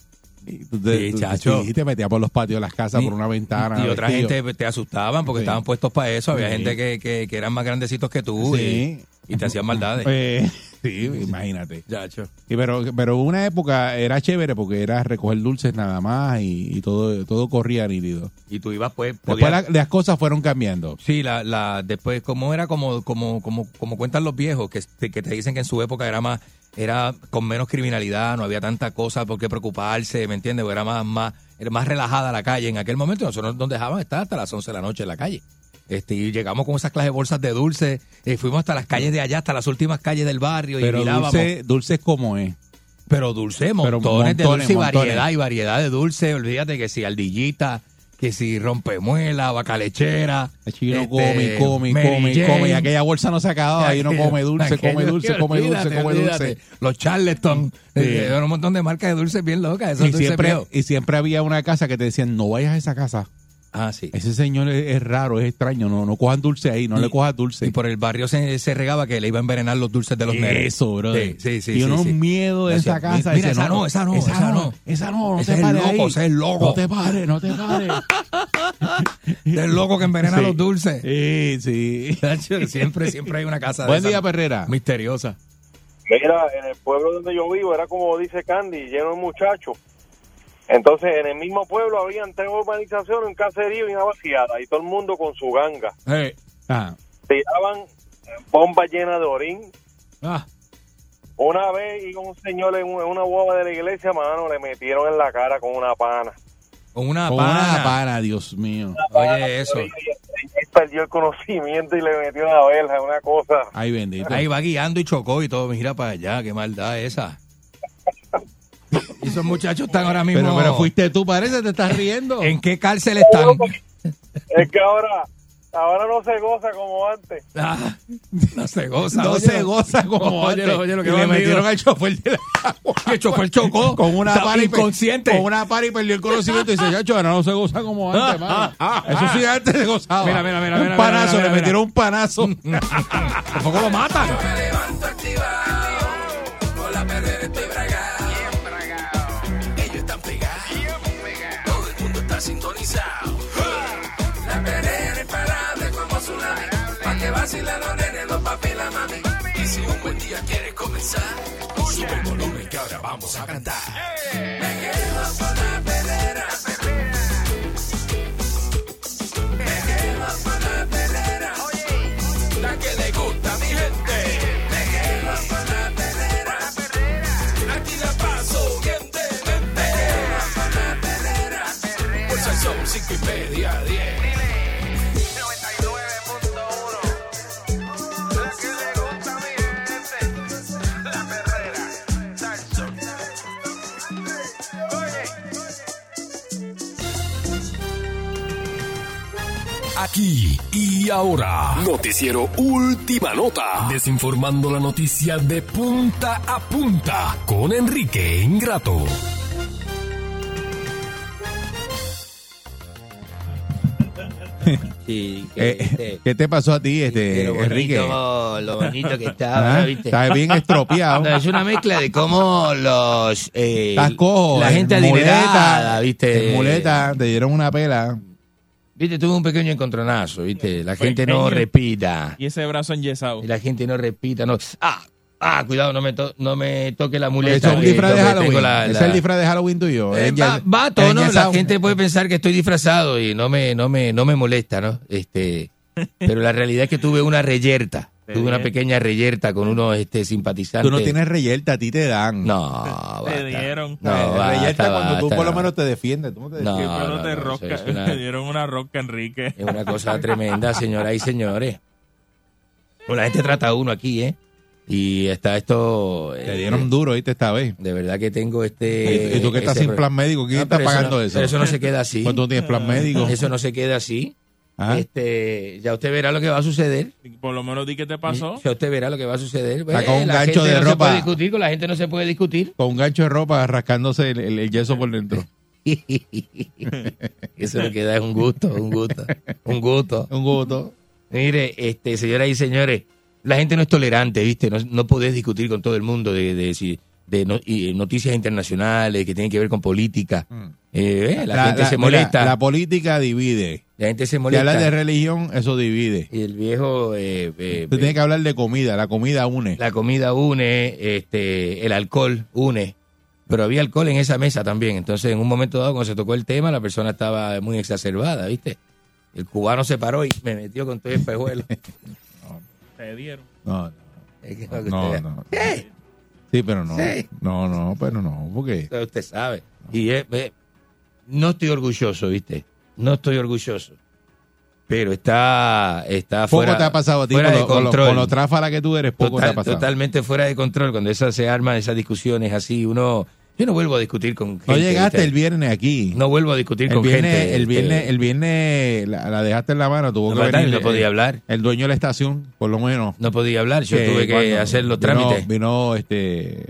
Y tú te, Sí, tú- chacho. te metías por los patios de las casas, Y- por una ventana. Y otra vestido. gente te asustaban porque Sí. estaban puestos para eso. Había Sí. gente que, que, que eran más grandecitos que tú Sí. y, y te hacían maldades. Eh, sí, imagínate. Chacho. Y pero, pero una época era chévere porque era recoger dulces nada más y, y todo, todo corría nítido. Y tú ibas pues... Después la- las cosas fueron cambiando. Sí, la, la, después, como era como, como, como, como cuentan los viejos, que, te- que te dicen que en su época era más, era con menos criminalidad, no había tanta cosa por qué preocuparse, ¿me entiendes? Era más, más, era más relajada la calle en aquel momento, nosotros nos dejaban estar hasta las 11 de la noche en la calle. Este, y llegamos con esas clases de bolsas de dulce, eh, fuimos hasta las calles de allá, hasta las últimas calles del barrio y Pero mirábamos. dulce, dulces como es. Pero dulce, Pero montones, de montones, dulce y montones. variedad y variedad de dulce. Olvídate que si ardillita, que si rompemuela, vaca lechera. Y uno este, come, come, come, Jane. come. Y aquella bolsa no se acababa. Y uno come dulce, come dulce, come dulce, come dulce. Los Charleston. Sí. eh, un montón de marcas de dulces bien locas. Esos Y dulces siempre, y siempre había una casa que te decían, no vayas a esa casa. Ah, sí. Ese señor es, es raro, es extraño. No, no cojan dulce ahí, no le cojas dulce. Y por el barrio se, se regaba que le iba a envenenar los dulces de los nenes. Eso, bro. Sí, sí, sí. y uno sí, miedo de esa casa. Mira, esa no, esa no, esa no. Esa no, no Ese te es el pares loco, ahí. ese es el loco. No te pares, no te pares. Del loco que envenena Sí. los dulces. Sí, sí. Siempre, siempre hay una casa de Buen esa día, Perrera. misteriosa. Mira, en el pueblo donde yo vivo era como dice Candy, lleno de muchachos. Entonces, en el mismo pueblo habían tres urbanizaciones, un caserío y una vaciada, y todo el mundo con su ganga. Ah, Tiraban bombas llenas de orín. Ah. Una vez iba un señor en un- en una boba de la iglesia, mano, le metieron en la cara con una pana. Con una con pana. una pana, Dios mío. Oye, eso. Y perdió el conocimiento y le metió una verja, una cosa. Ay, bendito. Ahí va guiando y chocó y todo. Mira para allá, qué maldad esa. Esos muchachos están ahora mismo. Pero, pero fuiste tú, parece, te estás riendo. ¿En qué cárcel están? Es que ahora, ahora no se goza como antes. Ah, no se goza. No se goza como antes. que le metieron al chofer de la el chofer chocó. con una per- inconsciente. con una para y perdió el conocimiento y dice, chacho, ahora no se goza como antes. Eso sí antes se gozaba. Mira, mira, mira, mira, Un panazo, mira, mira, le mira. metieron un panazo. Por poco lo matan. Día quieres comenzar, sube el volumen que ahora vamos a cantar. Me quedo con la Aquí y ahora, noticiero Última Nota, desinformando la noticia de punta a punta con Enrique Ingrato. Sí, Eh, ¿Qué te pasó a ti, este, Lo bonito, Enrique? lo bonito que estaba, Ah, ¿viste? Estás bien estropeado. No, es una mezcla de cómo los... eh, Estás cojo. la en gente muleta, adinerada, ¿viste? en muleta, te dieron una pela. Viste, tuve un pequeño encontronazo, ¿viste? La gente no repita. Y ese brazo enyesado. Y la gente no repita, no. Ah, ah, cuidado, no me, to- no me toque la Eso muleta. es un disfraz de Halloween. la- la- es el disfraz de Halloween tuyo. Eh, va, va a es tono, la gente puede pensar que estoy disfrazado y no me, no me, no me molesta, ¿no? Este, pero la realidad es que tuve una reyerta. Te Tuve una pequeña reyerta con unos este, simpatizantes. Tú no tienes reyerta, a ti te dan. No, Te basta. dieron. No, Eh, basta, reyerta cuando tú basta, por lo no. menos te defiendes. Tú no te defiendes. No, te no, rosca. eso es una- Le dieron una rosca, Enrique. Es una cosa tremenda, señoras y señores. Bueno, la gente trata a uno aquí, ¿eh? Y está esto... Te eh, dieron duro, ¿viste? Esta vez. De verdad que tengo este... ¿Y tú que estás sin plan médico? ¿Quién No, está pagando no- eso? pero eso no se queda así. Pues tú no tienes plan médico. Eso no se queda así. Ah. Este, ya usted verá lo que va a suceder. Por lo menos di qué te pasó. Ya usted verá lo que va a suceder. Está con un la gancho gente de no se ropa. puede discutir, con la gente no se puede discutir. Con un gancho de ropa rascándose el, el- el yeso por dentro. Eso lo que da es un gusto, un gusto, un gusto. Un gusto. Mire, este, señoras y señores, la gente no es tolerante, ¿viste? No, no podés discutir con todo el mundo de, de, si- de no- y noticias internacionales que tienen que ver con política. Eh, eh, la, gente se Mm. molesta. la política divide. La gente se Si molesta. hablas de religión, eso divide. y el viejo... eh, eh, Tú tienes que hablar de comida. La comida une. La comida une, este, el alcohol une. Pero había alcohol en esa mesa también. Entonces, en un momento dado, cuando se tocó el tema, la persona estaba muy exacerbada, ¿viste? El cubano se paró y me metió con todo el espejuelo. Te dieron. No, no. No, no. ¿Qué? Sí, pero no. Sí. No, no, pero no. Porque Usted- Usted sabe. Y eh, eh, no estoy orgulloso, ¿viste? No estoy orgulloso. Pero está, está poco fuera, te ha pasado a ti fuera con de lo, con lo- control. con lo tráfala que tú eres. Poco Total- te ha pasado. Totalmente fuera de control. Cuando esas se arman esas discusiones así, uno... Yo no vuelvo a discutir con gente. No llegaste ¿viste? el viernes aquí. No vuelvo a discutir el con viernes, gente. El este, viernes, el viernes la, la dejaste en la mano. Tuvo No, que venir. No podía hablar. El dueño de la estación, por lo menos. No podía hablar. Yo tuve que hacer los vino- trámites. Vino este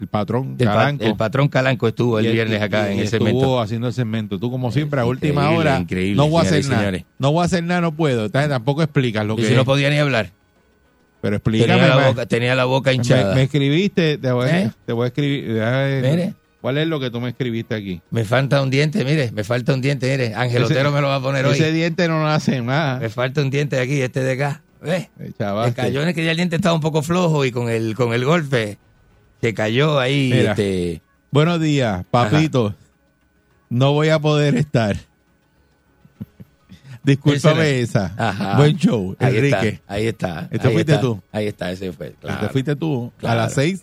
el patrón El, pa- Calanco. el patrón Calanco estuvo el viernes acá y- en y el estuvo segmento. haciendo el segmento. Tú, como siempre, a última hora, increíble, no voy a hacer nada. No voy a hacer nada, no puedo. Tampoco explicas lo Y que si es. no podía ni hablar. Pero explícame. Tenía la, boca, tenía la boca hinchada. me escribiste, te voy, a- ¿Eh? te voy a escribir. Mire. ¿Cuál es lo que tú me escribiste aquí? Me falta un diente, mire, me falta un diente, mire. Ángel Ese- Otero me lo va a poner hoy. Ese diente no hace nada. Me falta un diente aquí, este de acá. ¿Ves? Se cayó en el que ya el diente estaba un poco flojo y con el, con el golpe se cayó ahí. Mira. Este, Buenos días, papito. No voy a poder estar. Discúlpame esa. Ajá. Buen show, Ahí Enrique. está, ahí está. Este ahí fuiste está, tú. Ahí está, ese fue. Claro. Este fuiste tú Claro. a las seis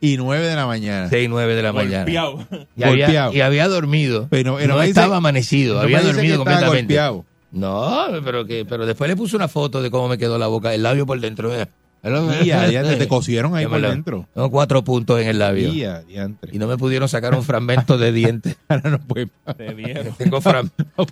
y nueve de la mañana. 6, 9 de la mañana. Golpeado. Y había, Golpeado. y había dormido. Pero- pero no dice- estaba amanecido, no había dormido completamente. golpeado. No, pero que pero después le puse una foto de cómo me quedó la boca, el labio por dentro. mira. Y a diantre, te cosieron ahí por dentro. Tengo cuatro puntos en el labio. Y a diantre. Y no me pudieron sacar un fragmento de diente. Ahora no. Te dieron. Tengo fram-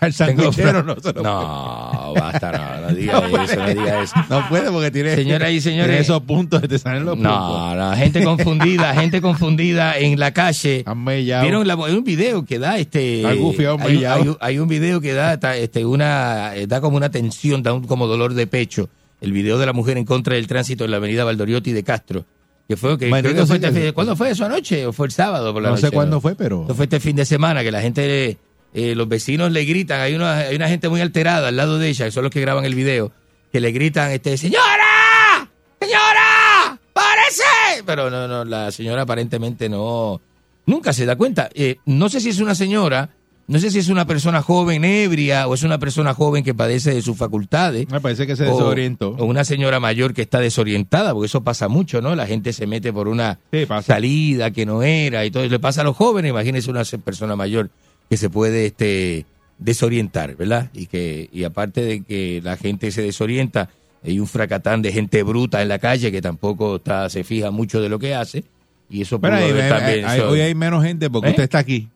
Al tengo sandwichero fra- no se lo No, basta, no, no diga eso, no diga eso. No puede porque tiene, Señoras y señores. tiene esos puntos, te salen los puntos. No, no, gente confundida, gente confundida en la calle. Han. Vieron la- hay un video que da este gufiado, hay, hay un- hay un video que da este una eh, da como una tensión, da un como dolor de pecho. El video de la mujer en contra del tránsito en la avenida Valdoriotti de Castro. Que fue que, creo que fue este fin- ¿Cuándo fue eso anoche? ¿O fue el sábado por la No noche? sé cuándo fue, pero Esto fue este fin de semana que la gente, eh, los vecinos le gritan, hay una, hay una gente muy alterada al lado de ella, que son los que graban el video, que le gritan, este, señora, señora, párese. Pero no, no, la señora aparentemente no, nunca se da cuenta. Eh, no sé si es una señora, no sé si es una persona joven ebria o es una persona joven que padece de sus facultades. me parece que se desorientó. O una señora mayor que está desorientada, porque eso pasa mucho, ¿no? La gente se mete por una Sí, salida que no era y todo. Le pasa a los jóvenes, imagínese una persona mayor que se puede este desorientar, ¿verdad? Y que y aparte de que la gente se desorienta, hay un fracatán de gente bruta en la calle que tampoco está se fija mucho de lo que hace y eso ahí- también eso- hoy hay menos gente porque ¿Eh? usted está aquí.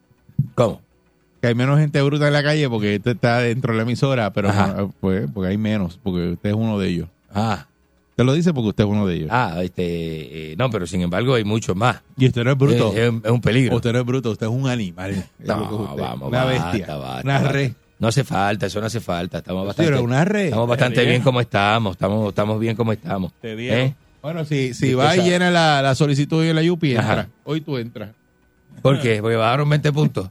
¿Cómo? Que hay menos gente bruta en la calle porque este está dentro de la emisora, pero Ajá. no, pues porque hay menos, porque usted es uno de ellos. Ah. Te lo dice porque usted es uno de ellos. Ah, este, eh, no, pero sin embargo hay muchos más. Y usted no es bruto. Es, es- es un peligro. Usted no es bruto, usted es un animal. Es es No, usted. vamos, una basta, bestia. basta, una red. No hace falta, eso no hace falta. Estamos bastante, pero una red. estamos bastante bien bien. como estamos. Estamos, estamos bien como estamos. Te. ¿Eh? Bueno, si, si va y llena la, la solicitud en la Yupi, Ajá. entra. Hoy tú entras. ¿Por qué? Porque bajaron 20 puntos.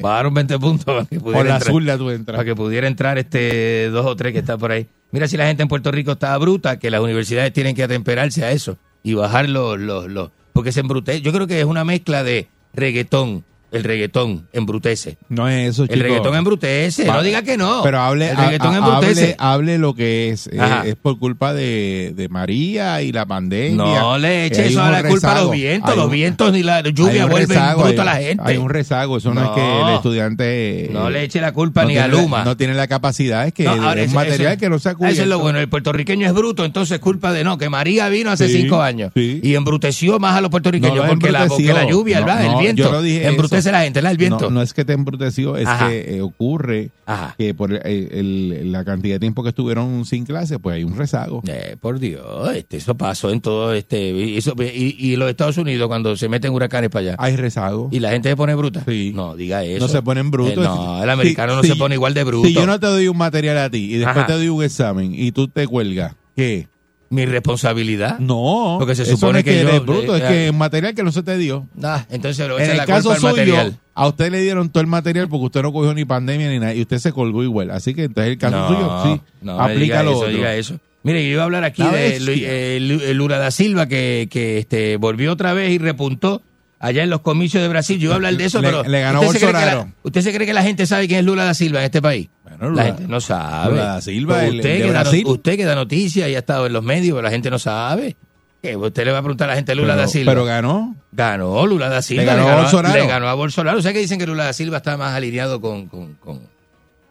bajaron 20 puntos para que pudiera Por la entrar, zurda tú entras. para que pudiera entrar este dos o tres que está por ahí. Mira si la gente en Puerto Rico está bruta, que las universidades tienen que atemperarse a eso y bajar los, los, los porque se embrutece. Yo creo que es una mezcla de reggaetón, el reggaetón embrutece. No es eso, El chico. reggaetón embrutece, no diga que no. Pero hable, el reggaetón hable, hable lo que es. eh, es por culpa de, de María y la pandemia. No le eche eso a la culpa a los vientos. Los vientos ni la lluvia vuelven rezago, bruto a la gente. Hay un rezago. Eso no, es que el estudiante. No le eche la culpa no ni a la- Luma. no tiene la capacidad. Es que No, es ahora, material que no se ha Eso es lo bueno. El puertorriqueño es bruto, entonces es culpa de no, que María vino hace Sí, cinco años y embruteció más a los puertorriqueños porque, la, lluvia, el viento. yo no dije embrutece eso. la gente, ¿verdad? El viento. No, no es que te embruteció, es Ajá. que eh, ocurre Ajá. que por el- el- la cantidad de tiempo que estuvieron sin clase, pues hay un rezago. Eh, por Dios, este, eso pasó en todo este. Y, eso- y, y los Estados Unidos, cuando se meten huracanes para allá. Hay rezago. Y la gente se pone bruta. No, diga eso. No se ponen brutos. Eh, no, el americano Si- no si- se pone igual de bruto. Si yo no te doy un material a ti y después Ajá. te doy un examen y tú te cuelgas, ¿qué? ¿Mi responsabilidad? No, Porque se eso supone no es que, que yo- eres bruto, es eh, que es material que no se te dio. Ah, entonces lo En el la caso culpa suyo, material. a usted le dieron todo el material porque usted no cogió ni pandemia ni nada y usted se colgó igual. Así que entonces el caso No, suyo sí no aplica diga lo eso, otro. diga eso. Mire, yo iba a hablar aquí La de eh, eh, Lula da Silva que, que este, volvió otra vez y repuntó allá en los comicios de Brasil. Yo iba a hablar de eso, Le- pero le ganó ¿usted se, cree que Bolsonaro. la, ¿usted se cree que la gente sabe quién es Lula da Silva en este país? La gente no sabe. Lula da Silva, el- usted, el que da, usted que da noticias y ha estado en los medios, pero la gente no sabe. ¿Qué? Usted le va a preguntar a la gente Lula Pero- da Silva. pero ganó. Ganó Lula da Silva. Le ganó a Bolsonaro. le ganó a Bolsonaro. O sea que dicen que Lula da Silva está más alineado con, con, con,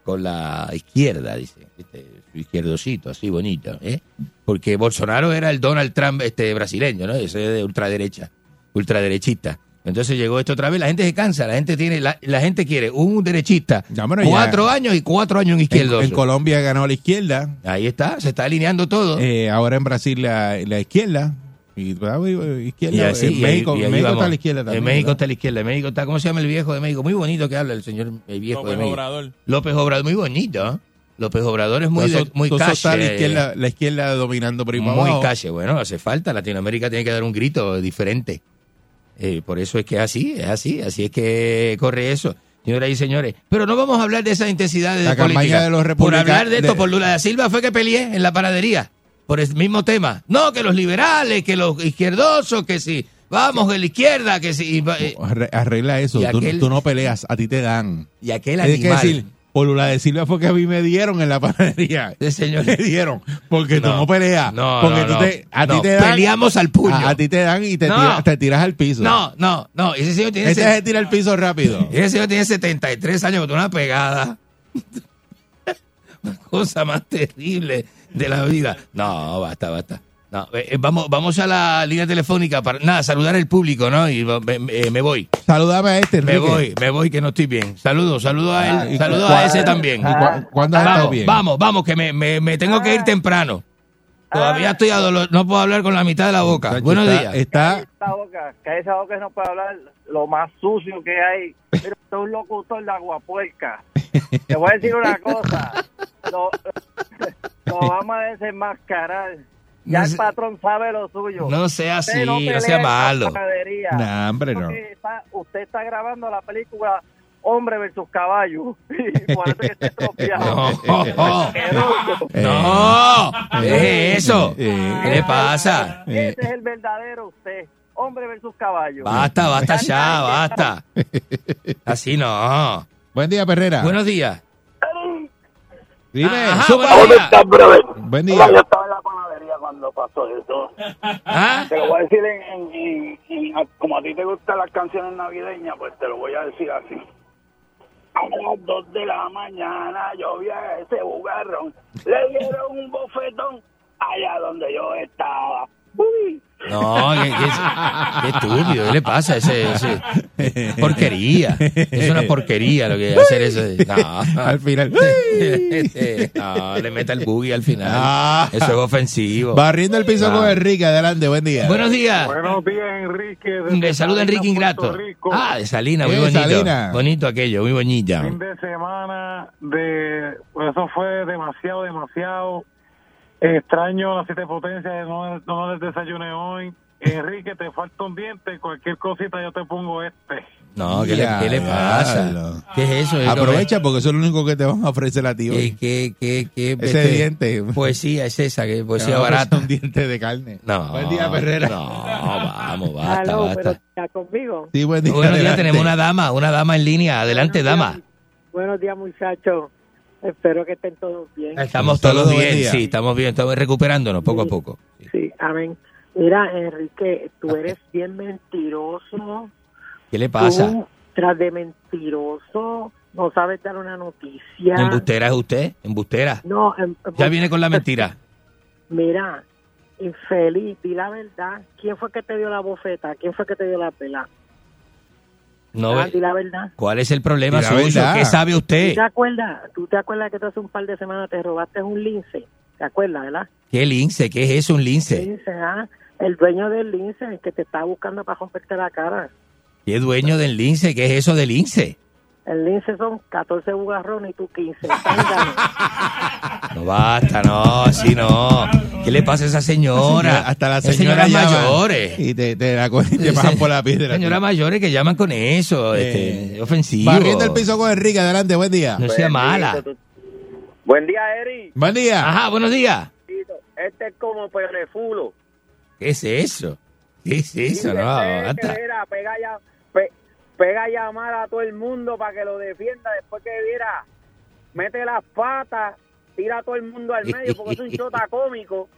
con la izquierda, dice. Este, su izquierdocito, así bonito. ¿eh? Porque Bolsonaro era el Donald Trump este brasileño, ¿no? Ese de ultraderecha, ultraderechista. Entonces llegó esto otra vez, la gente se cansa, la gente tiene, la, la gente quiere un derechista, bueno, ya- cuatro años y cuatro años en izquierdo. en Colombia ganó la izquierda. Ahí está, se está alineando todo. Eh, ahora en Brasil la, la izquierda. Y, izquierda. Y así, en y ahí- México, y ahí México está a la izquierda también. En México ¿verdad? está a la izquierda. En México está, ¿cómo se llama el viejo de México? Muy bonito que habla el señor el viejo López de México. Obrador. López Obrador, muy bonito. ¿eh? López Obrador es muy, Eso- de- muy eso está la calle. izquierda, la izquierda dominando por ahí Muy abajo. calle. Bueno, hace falta. Latinoamérica tiene que dar un grito diferente. Eh, por eso es que es así, es así. Así es que corre eso. Señoras y señores. Pero no vamos a hablar de esa intensidad de La campaña política. de los Por republicanos- hablar de esto, de- por Lula da Silva fue que peleé en la panadería. Por el mismo tema. No, que los liberales, que los izquierdosos, que si vamos de la izquierda, que si... eh, Arre- Arregla eso. Tú, aquel- tú no peleas, a ti te dan. Y aquel animal. decir, por Lula de Silva fue que a mí me dieron en la panadería. Sí, señor. Me dieron. Porque tú No. no peleas. No, porque no, tú no. te, a ti No, te dan. peleamos al puño. A, a ti te dan y te, No. tiras, te tiras al piso. No, no, no. Ese señor tiene... Ese- se tira al piso rápido. Ese señor tiene 73 años, con una pegada. Una cosa más terrible de la vida. No, basta, basta. No, eh, eh, vamos, vamos a la línea telefónica para nada, saludar al público, ¿no? Y me, me- me voy. Saludame a este, Me Enrique. voy, me voy que no estoy bien. Saludos, saludos a Ah, él, ¿y saludos a ese también. ¿Y cu- cuándo has estado Vamos, bien? vamos, vamos, que me, me, me tengo que ir temprano. Todavía estoy a dolor, no puedo hablar con la mitad de la boca. Muchacho, Buenos está- días. Está, esa boca, que esa boca no puede hablar lo más sucio que hay. Pero es un locutor de aguapuerca. Te voy a decir una cosa. Lo, lo vamos a desenmascarar. Ya No el se- patrón sabe lo suyo. No sea Usted así, no pelea sea malo. Nah, hombre, no. Está- usted está grabando la película Hombre versus Caballo. Y que está. No. No, ¿qué es eso? Eh, ¿Qué le pasa? Ese es el verdadero usted. Hombre versus Caballo. Basta, basta ya, basta. Así no. Buen día, Perrera. Buenos días. Dime, Ajá, buenos días. Buen día. Cuando pasó eso. ¿Ah? Te lo voy a decir en, en- en- en- a- como a ti te gustan las canciones navideñas, pues te lo voy a decir así. A las dos de la mañana yo vi a ese bugarrón. Le dieron un bofetón allá donde yo estaba. No, qué, qué- qué estúpido, ¿qué le pasa? Ese, ese- porquería. Es una porquería lo que hacer eso. No. Al final. no, le meta el boogie al final. Ah. Eso es ofensivo. Barriendo el piso Ah. con Enrique. Adelante, buen día. Buenos días. Buenos días, Enrique. Le saluda Enrique Ingrato. Rico. Ah, de Salina, muy Eh, bonito. Salina. Bonito aquello, muy bonita. Fin de semana de... eso fue demasiado, demasiado extraño las siete potencias. No, no les desayuné hoy. Enrique, te falta un diente. Cualquier cosita yo te pongo este. No, ¿qué le, qué le pasa? ¿Qué es eso? Aprovecha porque eso es lo único que te van a ofrecer a ti. hoy. ¿Qué, qué, qué, qué, Ese este, diente. Poesía es esa, que poesía barata. Un diente de carne. No. Buen día, Perrera. No, vamos, basta, Aló, basta. pero está conmigo. Sí, buen día. Buenos días, adelante. tenemos una dama, una dama en línea. Adelante, dama. Buenos días, muchachos. Espero que estén todos bien. Estamos todos bien, sí, estamos bien, estamos recuperándonos poco a poco. Sí, amén. Mira, Enrique, tú eres bien mentiroso. ¿Qué le pasa? Tú, tras de mentiroso, no sabes dar una noticia. ¿Embustera es usted? ¿Embustera? No, em- Ya viene con la mentira. Mira, infeliz, di la verdad. ¿Quién fue que te dio la bofeta? ¿Quién fue que te dio la pela? No Ah, la verdad. ¿Cuál es el problema suyo? ¿Qué sabe ¿Tú usted? te acuerdas? ¿Tú te acuerdas que tú hace un par de semanas te robaste un lince? ¿Te acuerdas, verdad? ¿Qué lince? ¿Qué es eso, un lince? Lince, ah. El dueño del lince, el que te está buscando para romperte la cara. ¿Qué dueño del lince? ¿Qué es eso del lince? El lince son 14 bugarrones y tú 15. Zángano. No basta, no, así no. ¿Qué le pasa a esa señora? Hasta la Esas señora señoras mayores. Y te, te la cogen te bajan por la piedra. Señoras mayores que llaman con eso, Eh, este, ofensivo. Barriendo el piso con Enrique. Adelante, buen día. No sea mala. Buen día, Eri. Buen día. Ajá, buenos días. Este es como Perefulo. ¿Qué es eso? ¿Qué es eso? No, basta. Mira, pega, ya, pega a llamar a todo el mundo para que lo defienda después que viera. Mete las patas, tira a todo el mundo al medio porque es un chota cómico.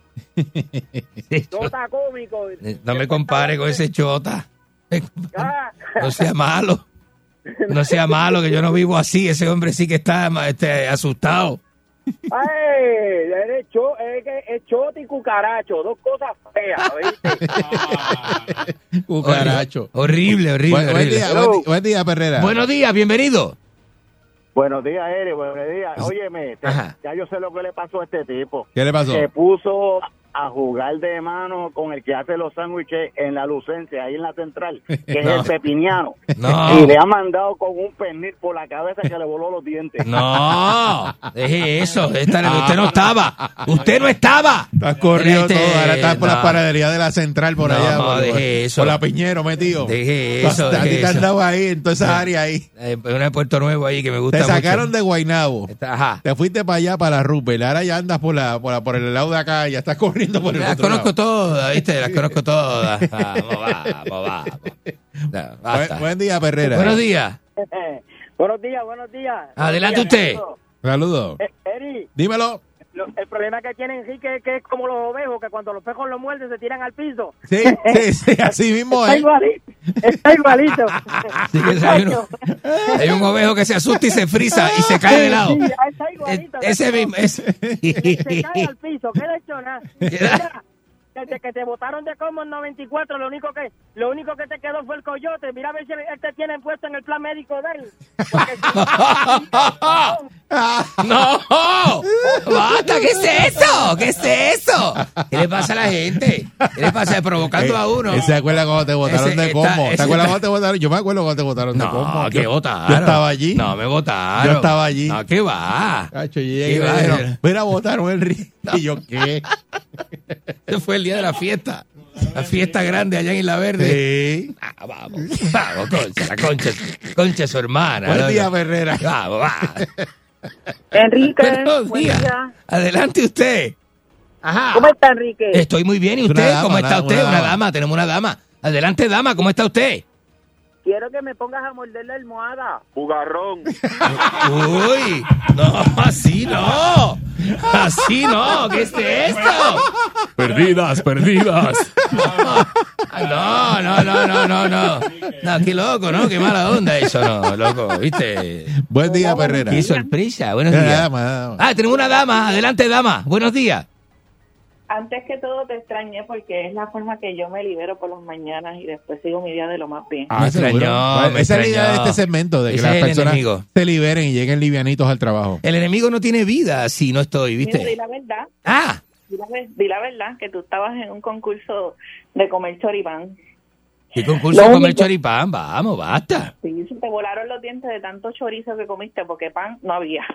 Chota cómico. No me compare con ese chota. Ah, No sea malo. No sea malo, que yo no vivo así. Ese hombre sí que está este, asustado. Ay, eres cho- es, que es chota y cucaracho, dos cosas feas, ¿viste? Cucaracho. Horrible, horrible, Buen, buen horrible. día, buen, di- buen día, Perrera. Buenos días, bienvenido. Buenos días, Eri. Buenos días. Óyeme, te- ya yo sé lo que le pasó a este tipo. ¿Qué le pasó? Se puso a jugar de mano con el que hace los sándwiches en la Lucencia, ahí en la central, que es No. el pepiniano. No. Y le ha mandado con un pernil por la cabeza que le voló los dientes. No, deje eso. esta- usted no estaba. Usted no estaba. Estás corrido Este, todo. Ahora estás por no. las panaderías de la central por No, allá. Por, deje por- eso. por la Piñero metido. Deje eso, deje te dado ahí, en toda esa área ahí. Eh, una de Puerto Nuevo ahí que me gusta Te sacaron mucho. de Guainabo. Ajá. Te fuiste para allá, para Rupert. Ahora ya andas por, la, por, la- por el lado de acá. Ya estás corriendo por el Las otro conozco lado. todas, ¿viste? Las conozco todas. Vamos, vamos, vamos. No, basta. Buen, buen día, Perrera. Buenos días. buenos días, buenos días. Adelante Buenos días, usted. Carlos. Saludos. Eh, Eri, Dímelo. Lo- el problema que tiene Enrique es que es como los ovejos, que cuando los pejos lo muerden se tiran al piso. Sí, sí, sí, así mismo Está es. igualito. Está igualito. Sí que hay, uno- hay un ovejo que se asusta y se frisa y se cae de lado. Sí, está igualito. Ese mismo. ese- Se cae al piso, queda hecho nada. Desde que te votaron de como en 94, lo único que lo único que te quedó fue el coyote. Mira a ver si él te tiene puesto en el plan médico de él. Porque si- ¡No! ¡Basta! ¿Qué es eso? ¿Qué es eso? ¿Qué le pasa a la gente? ¿Qué le pasa? Provocando a uno. Se acuerda cuando te votaron Ese de combo. ¿Te acuerdas está- cuando te votaron? Yo me acuerdo cuando te votaron de combo. No, que Yo- votaron. Yo estaba allí. No, me votaron. Yo estaba allí. No, ¿qué va? Cacho, llegué ¿Qué va? mira, votaron el río. Y yo, ¿qué? Ese fue el día de la fiesta. La fiesta grande allá en Isla Verde. Sí. Ah, vamos, vamos, concha, la concha, concha es su hermana. Buen ¿no? día, Ferrera. Vamos, va. Enrique, Buenos buen días. día. Adelante usted. Ajá. ¿Cómo está, Enrique? Estoy muy bien. ¿Y usted? dama, ¿Cómo está una- usted? una dama. Tenemos una dama. Adelante, dama. ¿Cómo está usted? Quiero que me pongas a morder la almohada. Bugarrón. Uy, no, así no. Así no. ¿Qué es esto? Perdidas, perdidas. No, no, no, no, no, no. No, qué loco, ¿no? Qué mala onda eso, no, loco, ¿viste? Buen día, Ferrera. Qué sorpresa. Buenos Una días. Ah, tenemos una dama. Adelante, dama. Buenos días. Antes que todo te extrañé porque es la forma que yo me libero por las mañanas y después sigo mi día de lo más bien. Ah, me esa es la idea de este segmento, de que Ese las personas enemigo. se liberen y lleguen livianitos al trabajo. El enemigo no tiene vida si no estoy, Mira, di ¿viste? la verdad. Ah. Di la, ver- di la verdad que tú estabas en un concurso de comer choripán. ¿Qué concurso Lo de comer choripán? Vamos, basta. Sí, se te volaron los dientes de tanto chorizo que comiste porque pan no había.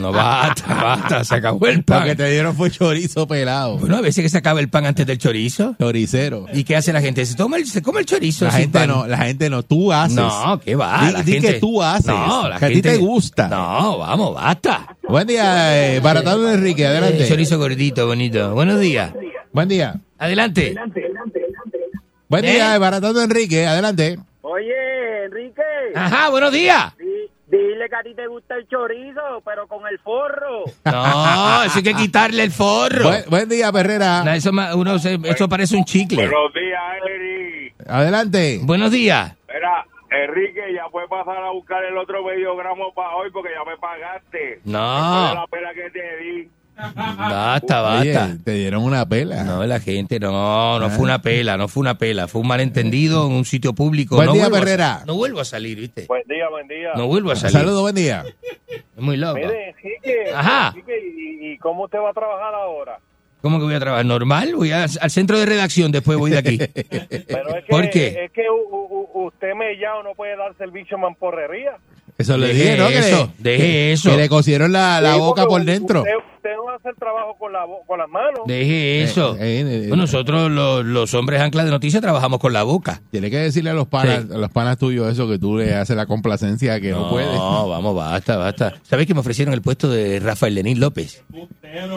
No, basta, basta, se acabó el Lo pan. que te dieron fue chorizo pelado. Bueno, a veces que se acaba el pan antes del chorizo. Choricero. ¿Y qué hace la gente? Se, toma el, se come el chorizo. La sin gente pan. no, la gente no, tú haces. No, ¿qué va? Di, La di gente- que tú haces. No, la que a ti gente- te gusta. No, vamos, basta. Buen día, eh, Baratado de Enrique, adelante. Eh, chorizo gordito, bonito. Buenos días. Buen día. Adelante. Buen ¿Eh? día, Baratado de Enrique, adelante. Oye, Enrique. Ajá, buenos días. Di- dile que a ti te gusta el chorizo, pero con el forro. No, eso hay que quitarle el forro. Buen, buen día, Perrera. No, eso, uno se- eso parece un chicle. Buenos días, Eri. Adelante. Buenos días. Mira, Enrique, ya puedes pasar a buscar el otro mediogramo para hoy porque ya me pagaste. No. De la pela que te di. Basta, Oye, basta. te dieron una pela. No, la gente, no, no fue una pela, no fue una pela, fue un malentendido en un sitio público. Buen no día, vuelvo a- Perrera. no vuelvo a salir, ¿viste? Buen día, buen día. No vuelvo a salir. Saludos, buen día. Es muy loco. Mire, Enrique, Ajá. ¿y, y cómo usted va a trabajar ahora? ¿Cómo que voy a trabajar? ¿Normal? Voy a- al centro de redacción, después voy de aquí. Pero es que, ¿Por qué? Es que u- u- usted mellado no puede dar servicio en mamporrería. Eso le dije, ¿no? Que eso, le, deje eso. Que le cosieron la, la Sí, boca por dentro. Usted, usted no hace el trabajo con, la, con las manos. Deje eso. Eh, eh, eh, Bueno, nosotros los, los hombres anclas de noticias trabajamos con la boca. Tiene que decirle a los panas, Sí. a los panos tuyos eso, que tú le haces la complacencia que no, puede. No, vamos, basta, basta. ¿Sabes que me ofrecieron el puesto de Rafael Lenín López?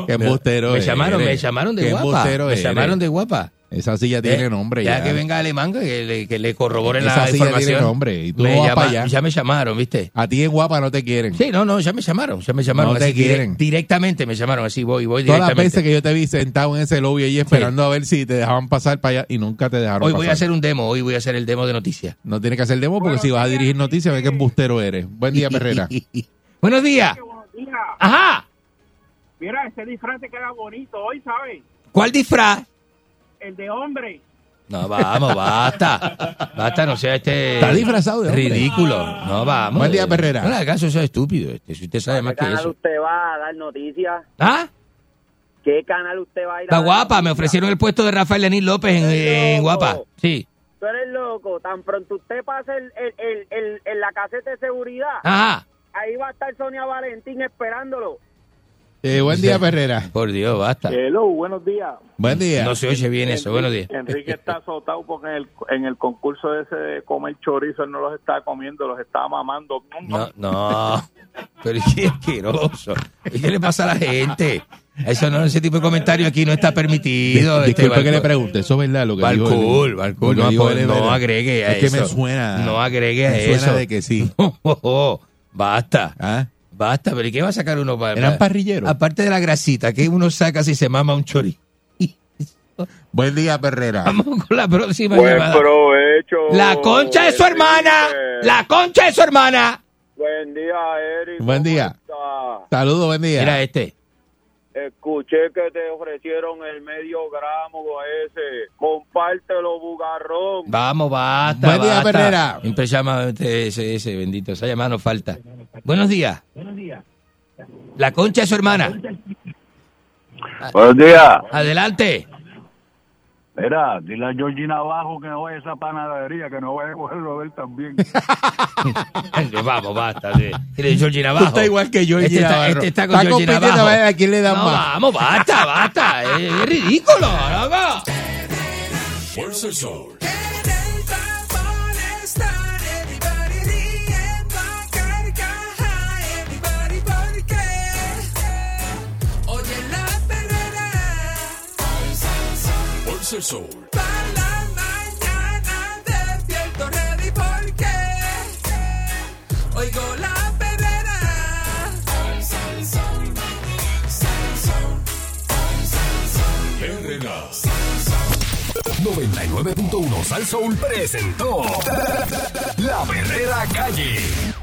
Qué embustero Me eres. llamaron, me llamaron de Qué guapa. embustero Me eres. llamaron de guapa. Esa silla tiene Eh, nombre ya. ya. que venga Alemán, que le, que le corroboren Esa la silla información. tiene nombre y tú Me no vas llama- para allá. Ya me llamaron, ¿viste? A ti en guapa no te quieren. Sí, no, no, ya me llamaron, ya me llamaron. No te dire- quieren. directamente me llamaron, así voy, voy Todas las directamente. veces que yo te vi sentado en ese lobby ahí esperando a ver si te dejaban pasar para allá y nunca te dejaron Hoy pasar. voy a hacer un demo, hoy voy a hacer el demo de noticias. No tienes que hacer demo porque si vas a dirigir noticias, ve que embustero eres. Buen día, Perrera. Buenos días. Ajá. Mira, este disfraz te queda bonito hoy, ¿sabes? ¿Cuál disfraz? El de hombre. No, vamos, basta. Basta, no sea este. Está disfrazado de hombre. Ridículo. No, vamos. Buen día, Perrera. No le haga caso, eso es estúpido. Este, si usted sabe más ¿Qué que canal eso. usted va a dar noticias? ¿Ah? ¿Qué canal usted va a ir a La dar guapa, me ofrecieron el puesto de Rafael Lenín López en, en Guapa. Sí. Tú eres loco. Tan pronto usted pase el, el, el, la caseta de seguridad, Ajá. ahí va a estar Sonia Valentín esperándolo. Eh, buen día, Perrera. Por Dios, basta. Hello, buenos días. Buen día. No se oye bien eso. Buenos días. Enrique está azotado porque en el, en el concurso ese de comer chorizo él no los está comiendo, los está mamando. No, no. Pero qué asqueroso. ¿Y qué le pasa a la gente? Eso no, ese tipo de comentario aquí no está permitido. Dis- este, Disculpe que le pregunte, eso es verdad lo que dijo no, dijo él no agregue a Es que eso. me suena. No agregue a me suena eso. de que sí. Basta. ¿Ah? Basta, pero ¿y qué va a sacar uno para...? Eran parrilleros. Aparte de la grasita, ¿qué uno saca si se mama un chori? Buen día, Perrera. Vamos con la próxima Buen llamada. provecho. La concha de su hermana. La concha de su hermana. Buen día, Eric. Buen día. Saludos, buen día. Mira este. Escuché que te ofrecieron el medio gramo ese. Compártelo, bugarrón. Vamos, basta. Buen día, basta. Perrera. Siempre llama este, ese, ese bendito. Esa llamada nos falta. Buenos días. La concha de su hermana. Buenos días. Adelante. Mira, dile a Georgina abajo que no vaya a esa panadería, que no vaya a cogerlo a ver también. Vamos, basta. Georgie Navarro. Tú estás igual que Georgie este está. Este está con Está compitiendo Navarro. a ver a quién le dan no, más. Vamos, basta, basta. Es, es ridículo, loco. El Sol. para la mañana despierto ready porque oigo la perrera. 99.1 Sal Soul presentó La Verdadera Calle.